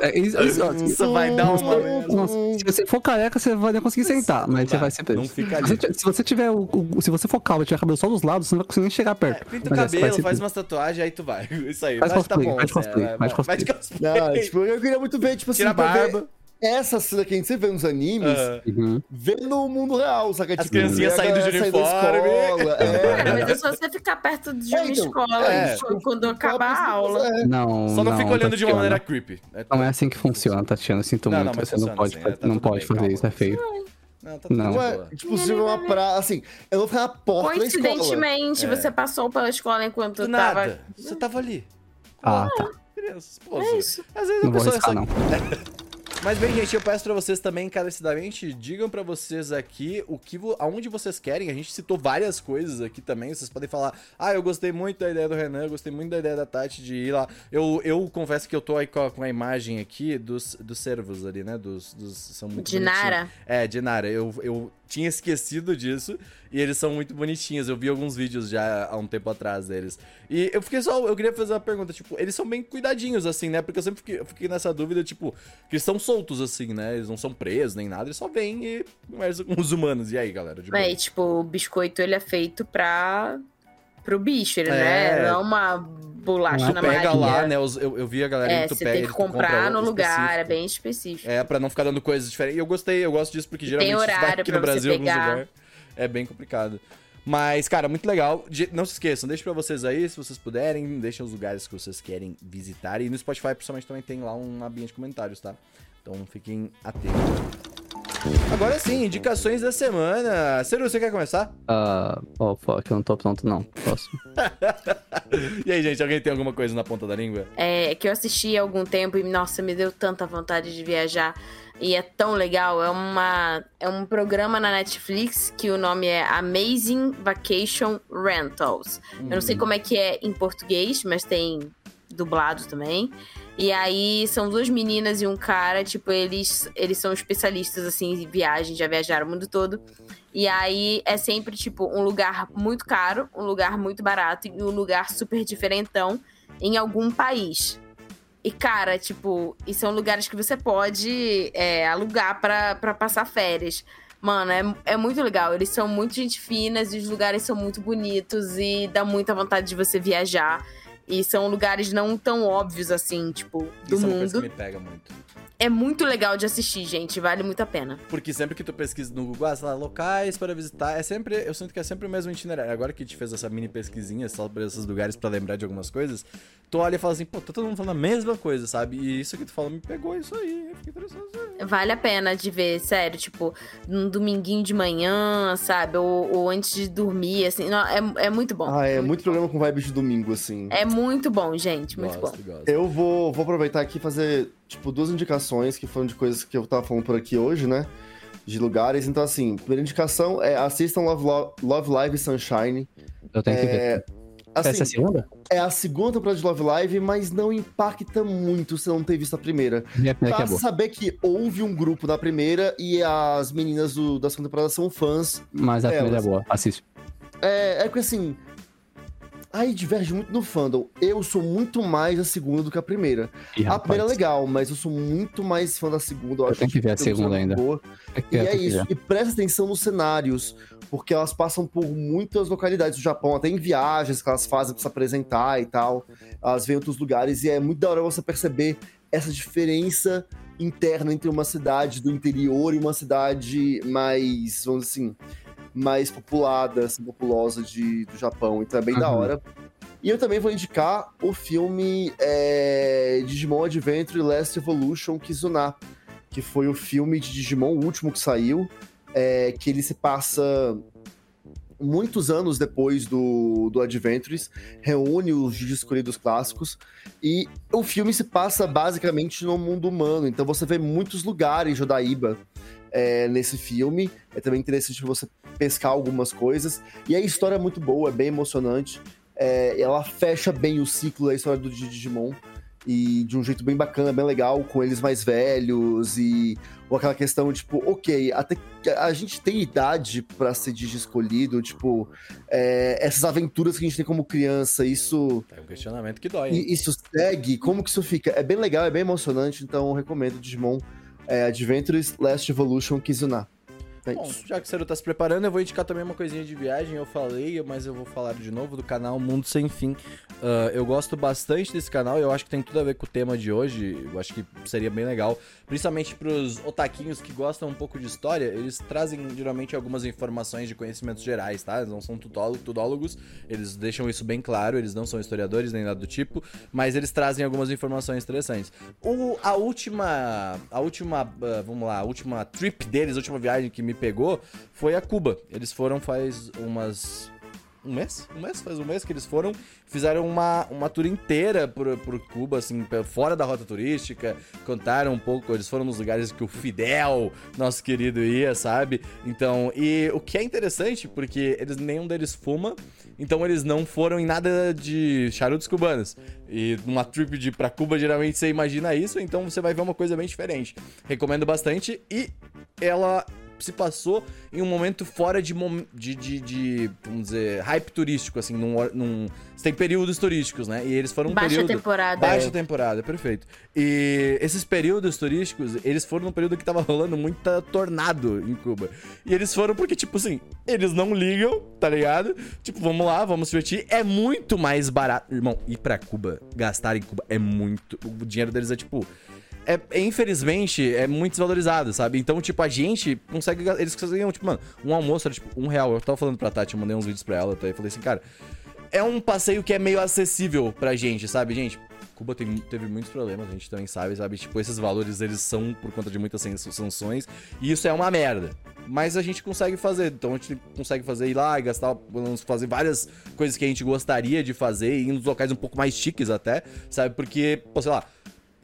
É, isso, isso, ó, Isso vai dar uma... Nossa, se você for careca, você vai conseguir sentar, mas você vai ser preso. Não fica Se você, se você tiver o, o- se você for calvo e tiver cabelo só dos lados, você não vai conseguir nem chegar perto. É, Pinta o vai cabelo, faz umas tatuagens, aí tu vai. (laughs) Isso aí. Faz mas tá cosplay, bom. faz Zé, cosplay, vai- de cosplay. Não, tipo, eu queria muito ver, tipo assim, Tira ver barba. Essa cena que a gente sempre vê nos animes, Aham. Uhum. ver no mundo real, saca? As tipo, criancinhas saindo de galera saindo da uniforme. escola, é. Cara, mas é só você ficar perto de uma É, então, escola é. quando acabar a aula. É. Não, Só não, fica olhando de uma Tatiana. maneira creepy. É- Não é assim que funciona, Tatiana. Sinto Não, não, muito. mas você não pode, assim, fazer- é, tá não pode bem, fazer calma. isso, é feio. Não, tá tudo Não. Ué, tipo, se eu uma pra. Assim, eu vou ficar na porta da escola. Coincidentemente, você passou pela escola enquanto eu tava. nada. Você tava ali. Ah, tá. Crianças, pô, É isso. Às vezes a Não vou pessoa arriscar, só... não. (laughs) Mas bem, gente, eu peço pra vocês também, encarecidamente, digam pra vocês aqui o que aonde vocês querem. A gente citou várias coisas aqui também. Vocês podem falar, ah, eu gostei muito da ideia do Renan, eu gostei muito da ideia da Tati de ir lá. Eu, eu confesso que eu tô aí com a, imagem aqui dos, dos servos ali, né? Dos, dos são muito De Nara. É, de Nara. Eu, eu tinha esquecido disso e eles são muito bonitinhos. Eu vi alguns vídeos já há um tempo atrás deles. E eu fiquei só. Eu queria fazer uma pergunta, tipo, eles são bem cuidadinhos, assim, né? Porque eu sempre fiquei, eu fiquei nessa dúvida, tipo, que eles são soltos, assim, né? Eles não são presos nem nada, eles só vêm e conversam com os humanos. E aí, galera? De? É, e, tipo, o biscoito ele é feito pra. Pro bicho, ele É. não é, uma bolacha Tu na pega lá, né? os- eu, eu vi a galera É, tu você pega tem que tu compra comprar no lugar, é bem específico. É, pra não ficar dando coisas diferentes. E eu gostei, eu gosto disso, porque geralmente tem horário aqui no Brasil, alguns lugares, é bem complicado. Mas, cara, muito legal. Não se esqueçam, deixa pra vocês aí, se vocês puderem, deixem os lugares que vocês querem visitar. E no Spotify, principalmente, também tem lá um abinha de comentários, tá? Então fiquem atentos. Agora sim, indicações da semana. Ciro, você quer começar? Ah, oh, fuck, eu não tô pronto, não. Posso. (laughs) E aí, gente, alguém tem alguma coisa na ponta da língua? É, que eu assisti há algum tempo e, nossa, me deu tanta vontade de viajar. E é tão legal. É, uma, é um programa na Netflix que o nome é Amazing Vacation Rentals. Eu não sei como é que é em português, mas tem dublado também. E aí são duas meninas e um cara, tipo, eles, eles são especialistas assim em viagem, já viajaram o mundo todo. E aí é sempre, tipo, um lugar muito caro, um lugar muito barato e um lugar super diferentão em algum país. E, cara, tipo, e são lugares que você pode é, alugar pra passar férias. Mano, é, é muito legal. Eles são muito gente finas e os lugares são muito bonitos e dá muita vontade de você viajar. E são lugares não tão óbvios assim, tipo, do Isso é uma coisa mundo. que me pega muito. É muito legal de assistir, gente. Vale muito a pena. Porque sempre que tu pesquisa no Google, ah, sei lá, locais para visitar, é sempre, eu sinto que é sempre o mesmo itinerário. Agora que a gente fez essa mini pesquisinha só por esses lugares pra lembrar de algumas coisas, tu olha e fala assim, pô, tá todo mundo falando a mesma coisa, sabe? E isso que tu falou me pegou isso aí, interessado. Vale a pena de ver, sério, tipo, num dominguinho de manhã, sabe? Ou, ou antes de dormir, assim. Não, é, é muito bom. Ah, é muito programa com vibe de domingo, assim. É muito bom, gente. Muito bom. Gosto, gosto. Eu vou, vou aproveitar aqui e fazer, tipo, duas indicações que foram de coisas que eu tava falando por aqui hoje, né? De lugares. Então, assim, primeira indicação é assistam Love, Lo- Love Live Sunshine. Eu tenho que ver. É, Essa é a assim, segunda? é a segunda temporada de Love Live, mas não impacta muito se não ter visto a primeira. Minha que é boa. saber que houve um grupo na primeira e as meninas do- da segunda temporada são fãs. Mas a primeira é boa. Assiste. É, é porque assim. Aí diverge muito no fandom. Eu sou muito mais a segunda do que a primeira. Ih, A primeira é legal, mas eu sou muito mais fã da segunda. Eu, Eu acho tenho que ver a segunda ainda. boa. É E é isso. E presta atenção nos cenários, porque elas passam por muitas localidades do Japão, até em viagens que elas fazem pra se apresentar e tal. Elas vêm em outros lugares e é muito da hora você perceber essa diferença interna entre uma cidade do interior e uma cidade mais, vamos dizer assim, mais populada, assim, populosa de, do Japão. Então é bem da Uhum. hora. E eu também vou indicar o filme é, Digimon Adventure Last Evolution Kizuna, que foi o filme de Digimon, o último que saiu, é, que ele se passa muitos anos depois do, do Adventures, reúne os escolhidos clássicos, e o filme se passa basicamente no mundo humano, então você vê muitos lugares de Odaíba é, nesse filme, é também interessante você pescar algumas coisas, e a história é muito boa, é bem emocionante, é, ela fecha bem o ciclo da história do Digimon, e de um jeito bem bacana, bem legal, com eles mais velhos e ou aquela questão, tipo, ok, até a gente tem idade para ser Digi escolhido, tipo, é, essas aventuras que a gente tem como criança, isso. É um questionamento que dói. Hein? Isso segue, como que isso fica? É bem legal, é bem emocionante, então eu recomendo Digimon é, Adventures Last Evolution Kizuna. É Bom, já que o Seru tá se preparando, eu vou indicar também uma coisinha de viagem. Eu falei, mas eu vou falar de novo do canal Mundo Sem Fim. Uh, eu gosto bastante desse canal eu acho que tem tudo a ver com o tema de hoje. Eu acho que seria bem legal. Principalmente pros otaquinhos que gostam um pouco de história, eles trazem geralmente algumas informações de conhecimentos gerais, tá? Eles não são tudólogos, eles deixam isso bem claro, eles não são historiadores nem nada do tipo, mas eles trazem algumas informações interessantes. O, a última. A última. Uh, vamos lá, a última trip deles, a última viagem que me me pegou foi a Cuba. Eles foram faz umas um mês? Um mês? Faz um mês que eles foram. Fizeram uma, uma tour inteira por, por Cuba, assim, fora da rota turística. Contaram um pouco, eles foram nos lugares que o Fidel, nosso querido, ia, sabe? Então, e o que é interessante, porque eles nenhum deles fuma, então eles não foram em nada de charutos cubanos. E numa trip de pra Cuba, geralmente você imagina isso, então você vai ver uma coisa bem diferente. Recomendo bastante. E ela se passou em um momento fora de, de, de, de vamos dizer, hype turístico, assim, num, num... Você tem períodos turísticos, né? E eles foram um Baixa período... temporada. Baixa é. temporada, perfeito. E esses períodos turísticos, eles foram num período que tava rolando muita tornado em Cuba. E eles foram porque, tipo assim, eles não ligam, tá ligado? Tipo, vamos lá, vamos se divertir. É muito mais barato. Irmão, ir pra Cuba, gastar em Cuba é muito... O dinheiro deles é, tipo é, é, infelizmente, é muito desvalorizado, sabe? Então, tipo, a gente consegue. Eles conseguem, tipo, mano, um almoço era tipo um real. Eu tava falando pra Tati, eu mandei uns vídeos pra ela, tá? Eu falei assim, cara, é um passeio que é meio acessível pra gente, sabe, gente? Cuba tem, teve muitos problemas, a gente também sabe, sabe? Tipo, esses valores eles são por conta de muitas sanções, e isso é uma merda. Mas a gente consegue fazer, então a gente consegue fazer ir lá e gastar, fazer várias coisas que a gente gostaria de fazer, e ir nos locais um pouco mais chiques até, sabe? Porque, pô, sei lá,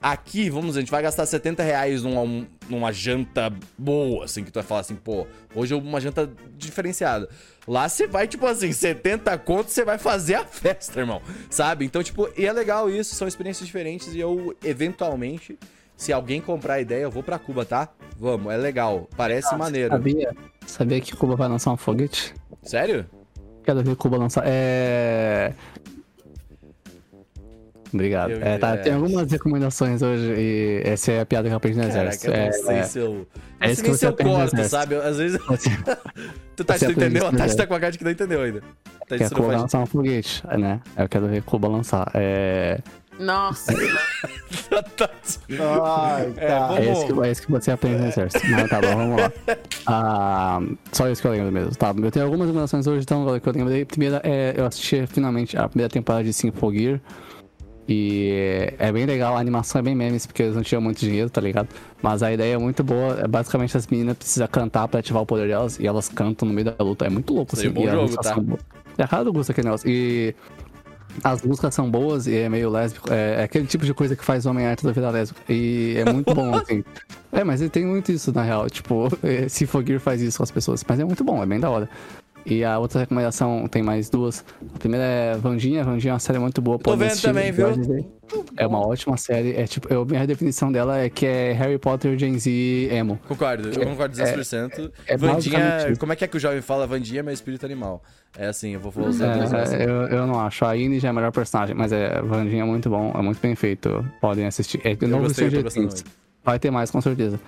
Aqui, vamos dizer, a gente vai gastar 70 reais numa, numa janta boa, assim, que tu vai falar assim, pô, hoje é uma janta diferenciada. Lá você vai, tipo assim, 70 contos, você vai fazer a festa, irmão. Sabe? Então, tipo, e é legal isso, são experiências diferentes e eu, eventualmente, se alguém comprar a ideia, eu vou pra Cuba, tá? Vamos, é legal. Parece ah, maneiro. Sabia, sabia que Cuba vai lançar um foguete? Sério? Quero ver Cuba lançar. É. Obrigado. É, tá, é... Tem algumas recomendações hoje e essa é a piada que eu aprendi no exército. É, não sei se eu. É isso que você eu corto, sabe? Às vezes. (laughs) tu, tá, tu entendeu? A Tati tá com a cara de que não entendeu ainda. Tati, Quer Cuba lançar um foguete, né? Eu quero ver Cuba lançar. É. Nossa. (laughs) Ai, é, tá. é, isso que, é isso que você aprende no exército. Mas tá bom, vamos lá. (laughs) Ah, só isso que eu lembro mesmo. Tá, eu tenho algumas recomendações hoje, então, que eu lembrei. Primeira, é, eu assisti finalmente a primeira temporada de Symphogear. E é bem legal, a animação é bem memes, porque eles não tinham muito dinheiro, tá ligado? Mas a ideia é muito boa. É basicamente, as meninas precisam cantar pra ativar o poder delas, e elas cantam no meio da luta. É muito louco, assim. É bom jogo, tá? É a cara do gosto aquele negócio. E as músicas são boas e é meio lésbico. É, é aquele tipo de coisa que faz homem arte da vida lésbico. E é muito bom, (laughs) assim. É, mas ele tem muito isso, na real. Tipo, (laughs) se Fogir faz isso com as pessoas. Mas é muito bom, é bem da hora. E a outra recomendação tem mais duas. A primeira é Vandinha. Vandinha é uma série muito boa. Tô vendo assistir, também, viu? É uma ótima série. É tipo, eu, minha definição dela é que é Harry Potter, Gen Z, emo. Concordo, eu concordo 200%. É, é Vandinha, como é que é que o jovem fala? Vandinha é meu espírito animal. É assim, eu vou usar é, eu, eu não acho. A Ine já é a melhor personagem, mas é, Vandinha é muito bom, é muito bem feito. Podem assistir. É eu novo gostei, Vai ter mais, com certeza.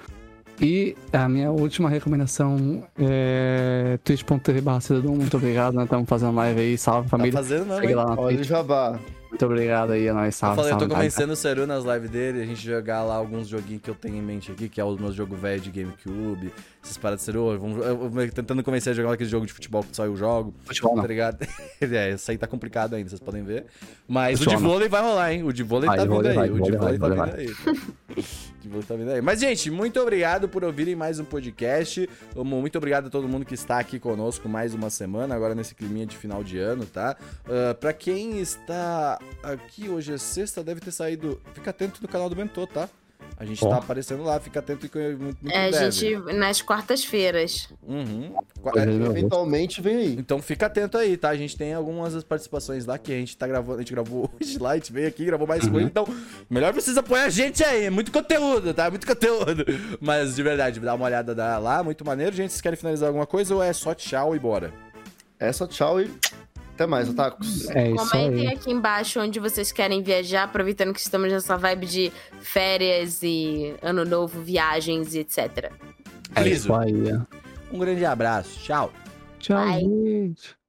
E a minha última recomendação é twitch.tv barra muito obrigado, né? Estamos fazendo live aí, salve tá família. Tá fazendo na Olha o jabá. Muito obrigado aí, a nós, salve, eu, falei, salve, eu tô convencendo o Seru nas lives dele, a gente jogar lá alguns joguinhos que eu tenho em mente aqui, que é o meu jogo velho de GameCube, essas paradas de Seru, vamos, eu, eu, tentando convencer a jogar aquele jogo de futebol que só eu jogo. Futebol tá ligado? (laughs) é, isso aí tá complicado ainda, vocês podem ver. Mas futebol, o de vôlei vai rolar, hein? O de vôlei vai, tá vindo aí, o de vôlei tá vindo aí. de vôlei tá vindo aí. Mas, gente, muito obrigado por ouvirem mais um podcast. Muito obrigado a todo mundo que está aqui conosco mais uma semana, agora nesse climinha de final de ano, tá? Uh, pra quem está aqui hoje, é sexta, deve ter saído. Fica atento no canal do Bentô, tá? A gente Ó. tá aparecendo lá, fica atento e muito, muito É, a breve. gente, nas quartas-feiras. Uhum. É. Eventualmente vem aí. Então fica atento aí, tá? A gente tem algumas participações lá que a gente tá gravando. A gente gravou (laughs) hoje lá, a gente veio aqui, gravou mais coisa. Então, melhor precisa apoiar a gente aí. é Muito conteúdo, tá? Muito conteúdo. (laughs) Mas de verdade, dá uma olhada lá, muito maneiro. Gente, vocês querem finalizar alguma coisa ou é só tchau e bora? É só tchau e até mais, otakus. É isso Comentem aí. aqui embaixo onde vocês querem viajar, aproveitando que estamos nessa vibe de férias e ano novo, viagens e etc. É isso aí. Um grande abraço. Tchau. Tchau, Bye. gente.